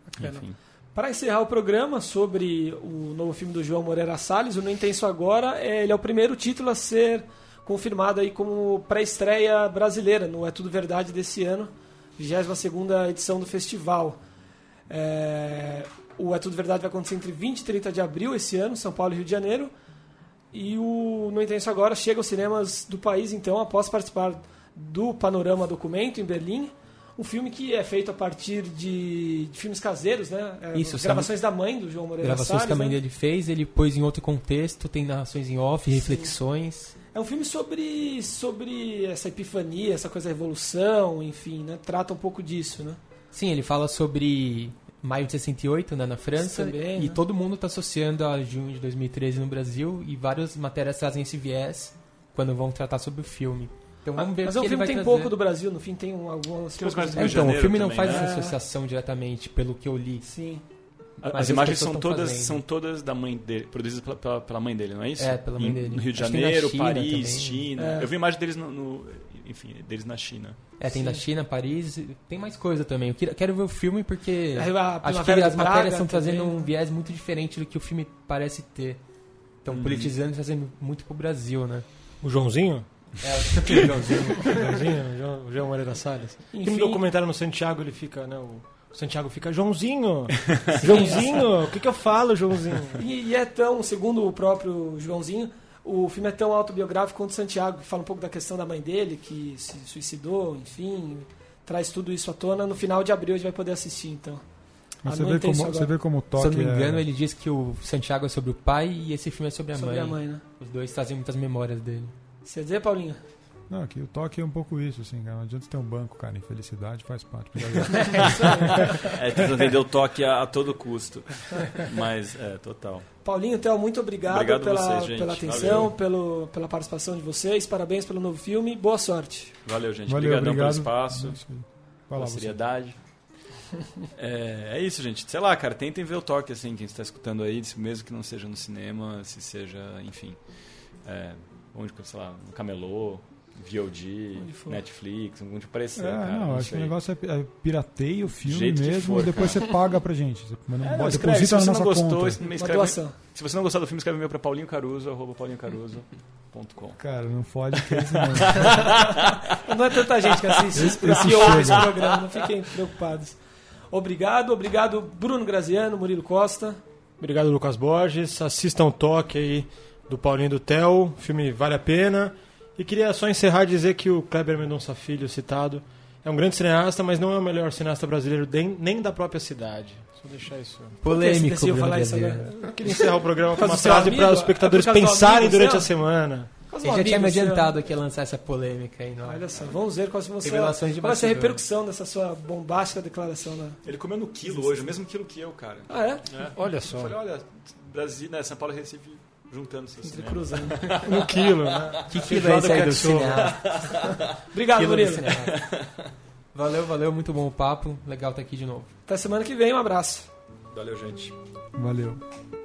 Bacana. Enfim. Para encerrar o programa sobre o novo filme do João Moreira Salles, o No Intenso Agora, é, ele é o primeiro título a ser confirmado aí como pré-estreia brasileira no É Tudo Verdade desse ano, 22ª edição do festival. É, o É Tudo Verdade vai acontecer entre 20 e 30 de abril esse ano, São Paulo e Rio de Janeiro. E o No Intenso Agora chega aos cinemas do país, então, após participar do Panorama Documento em Berlim. Um filme que é feito a partir de, de filmes caseiros, né? É, Isso, gravações da mãe do João Moreira Gravações Salles, que a mãe né? dele fez, ele pôs em outro contexto, tem narrações em off, reflexões. É um filme sobre, sobre essa epifania, essa coisa da revolução, enfim, né? Trata um pouco disso, né? Sim, ele fala sobre maio de 68, né, na França, Também, e né? todo mundo está associando a junho de 2013 no Brasil, e várias matérias trazem esse viés quando vão tratar sobre o filme. Então vamos ver Mas o o que filme tem trazer. pouco do Brasil, no fim tem um- algumas Tem É, então, o filme não também, faz né? essa associação diretamente, pelo que eu li. Sim. Mas As imagens são todas, fazendo. são todas da mãe dele, produzidas pela, pela, pela mãe dele, não é isso? É, pela mãe Em- dele. No Rio de Janeiro, China Paris, também. China. É. Eu vi imagem deles no, no- enfim, deles na China. É, tem na China, Paris, tem mais coisa também. Eu quero, quero ver o filme porque a acho que as matérias Praga estão trazendo também. um viés muito diferente do que o filme parece ter. Estão Uhum. politizando e trazendo muito pro Brasil, né? O Joãozinho? É, o Joãozinho. [laughs] O Joãozinho, o João, João Moreira Salles. Enfim. E no documentário no Santiago ele fica, né? O, o Santiago fica, Joãozinho! [laughs] Joãozinho! O que, que eu falo, Joãozinho? E, e é tão, segundo o próprio Joãozinho, o filme é tão autobiográfico quanto Santiago, que fala um pouco da questão da mãe dele, que se suicidou, enfim, traz tudo isso à tona. No final de abril a gente vai poder assistir, então. Mas Ah, você vê, como, você vê como o Se eu não me engano, é... ele diz que o Santiago é sobre o pai e esse filme é sobre a Sobre mãe. a mãe, né? Os dois trazem muitas memórias dele. Você quer dizer, Paulinho? Não, que o toque é um pouco isso, assim, cara. Não adianta você ter um banco, cara. Infelicidade faz parte. [laughs] É, tentando vender o toque a, a todo custo. Mas, é, total. Paulinho, Theo, muito obrigado, Obrigado pela, vocês, pela atenção, Valeu. pelo, pela participação de vocês. Parabéns pelo novo filme. Boa sorte. Valeu, gente. Valeu, Obrigadão obrigado. pelo espaço, É pela você. seriedade. É, é isso, gente. Sei lá, cara, tentem ver o toque, assim, quem está escutando aí, mesmo que não seja no cinema, se seja, enfim, é, onde, sei lá, no Camelô, VOD, Onde for. Netflix, onde parecer, É, cara. não, acho que o negócio é, é pirateia o filme jeito mesmo for, e depois cara. você paga pra gente. Você manda- É, não, bota- escreve, se deposita você na não nossa gostou, conta. escreve- se você não gostar do filme, escreve e-mail pra Paulinho Caruso, arroba paulinhocaruso.com. Cara, não fode que é isso não. [laughs] Não é tanta gente que assiste Esse- que esse ouve esse programa, não fiquem preocupados. Obrigado, obrigado Bruno Graziano, Murilo Costa. Obrigado, Lucas Borges. Assistam o toque aí do Paulinho e do Theo. O filme vale a pena. E queria só encerrar e dizer que o Kleber Mendonça Filho, citado, é um grande cineasta, mas não é o melhor cineasta brasileiro nem, nem da própria cidade. Só deixar isso. Polêmico, Bruno falar isso agora? Eu queria encerrar o programa com uma frase para os É espectadores do pensarem amigo durante seu? a semana. Ele já tinha me adiantado que ia lançar essa polêmica aí. Não. Olha só, vamos ver qual vai ser, Revelações de qual vai ser a repercussão dessa sua bombástica declaração. Né? Ele comeu no quilo hoje, o mesmo quilo que eu, cara. Ah, é? É. Olha Eu só. falei, olha, Brasil, né, São Paulo e Recife juntando-se. Cruzando. Um quilo, né? [laughs] Que quilo é esse aí do cineasta? [laughs] Obrigado, Quilo do Murilo. Valeu, valeu, muito bom o papo. Legal estar aqui de novo. Até semana que vem, um abraço. Valeu, gente. Valeu.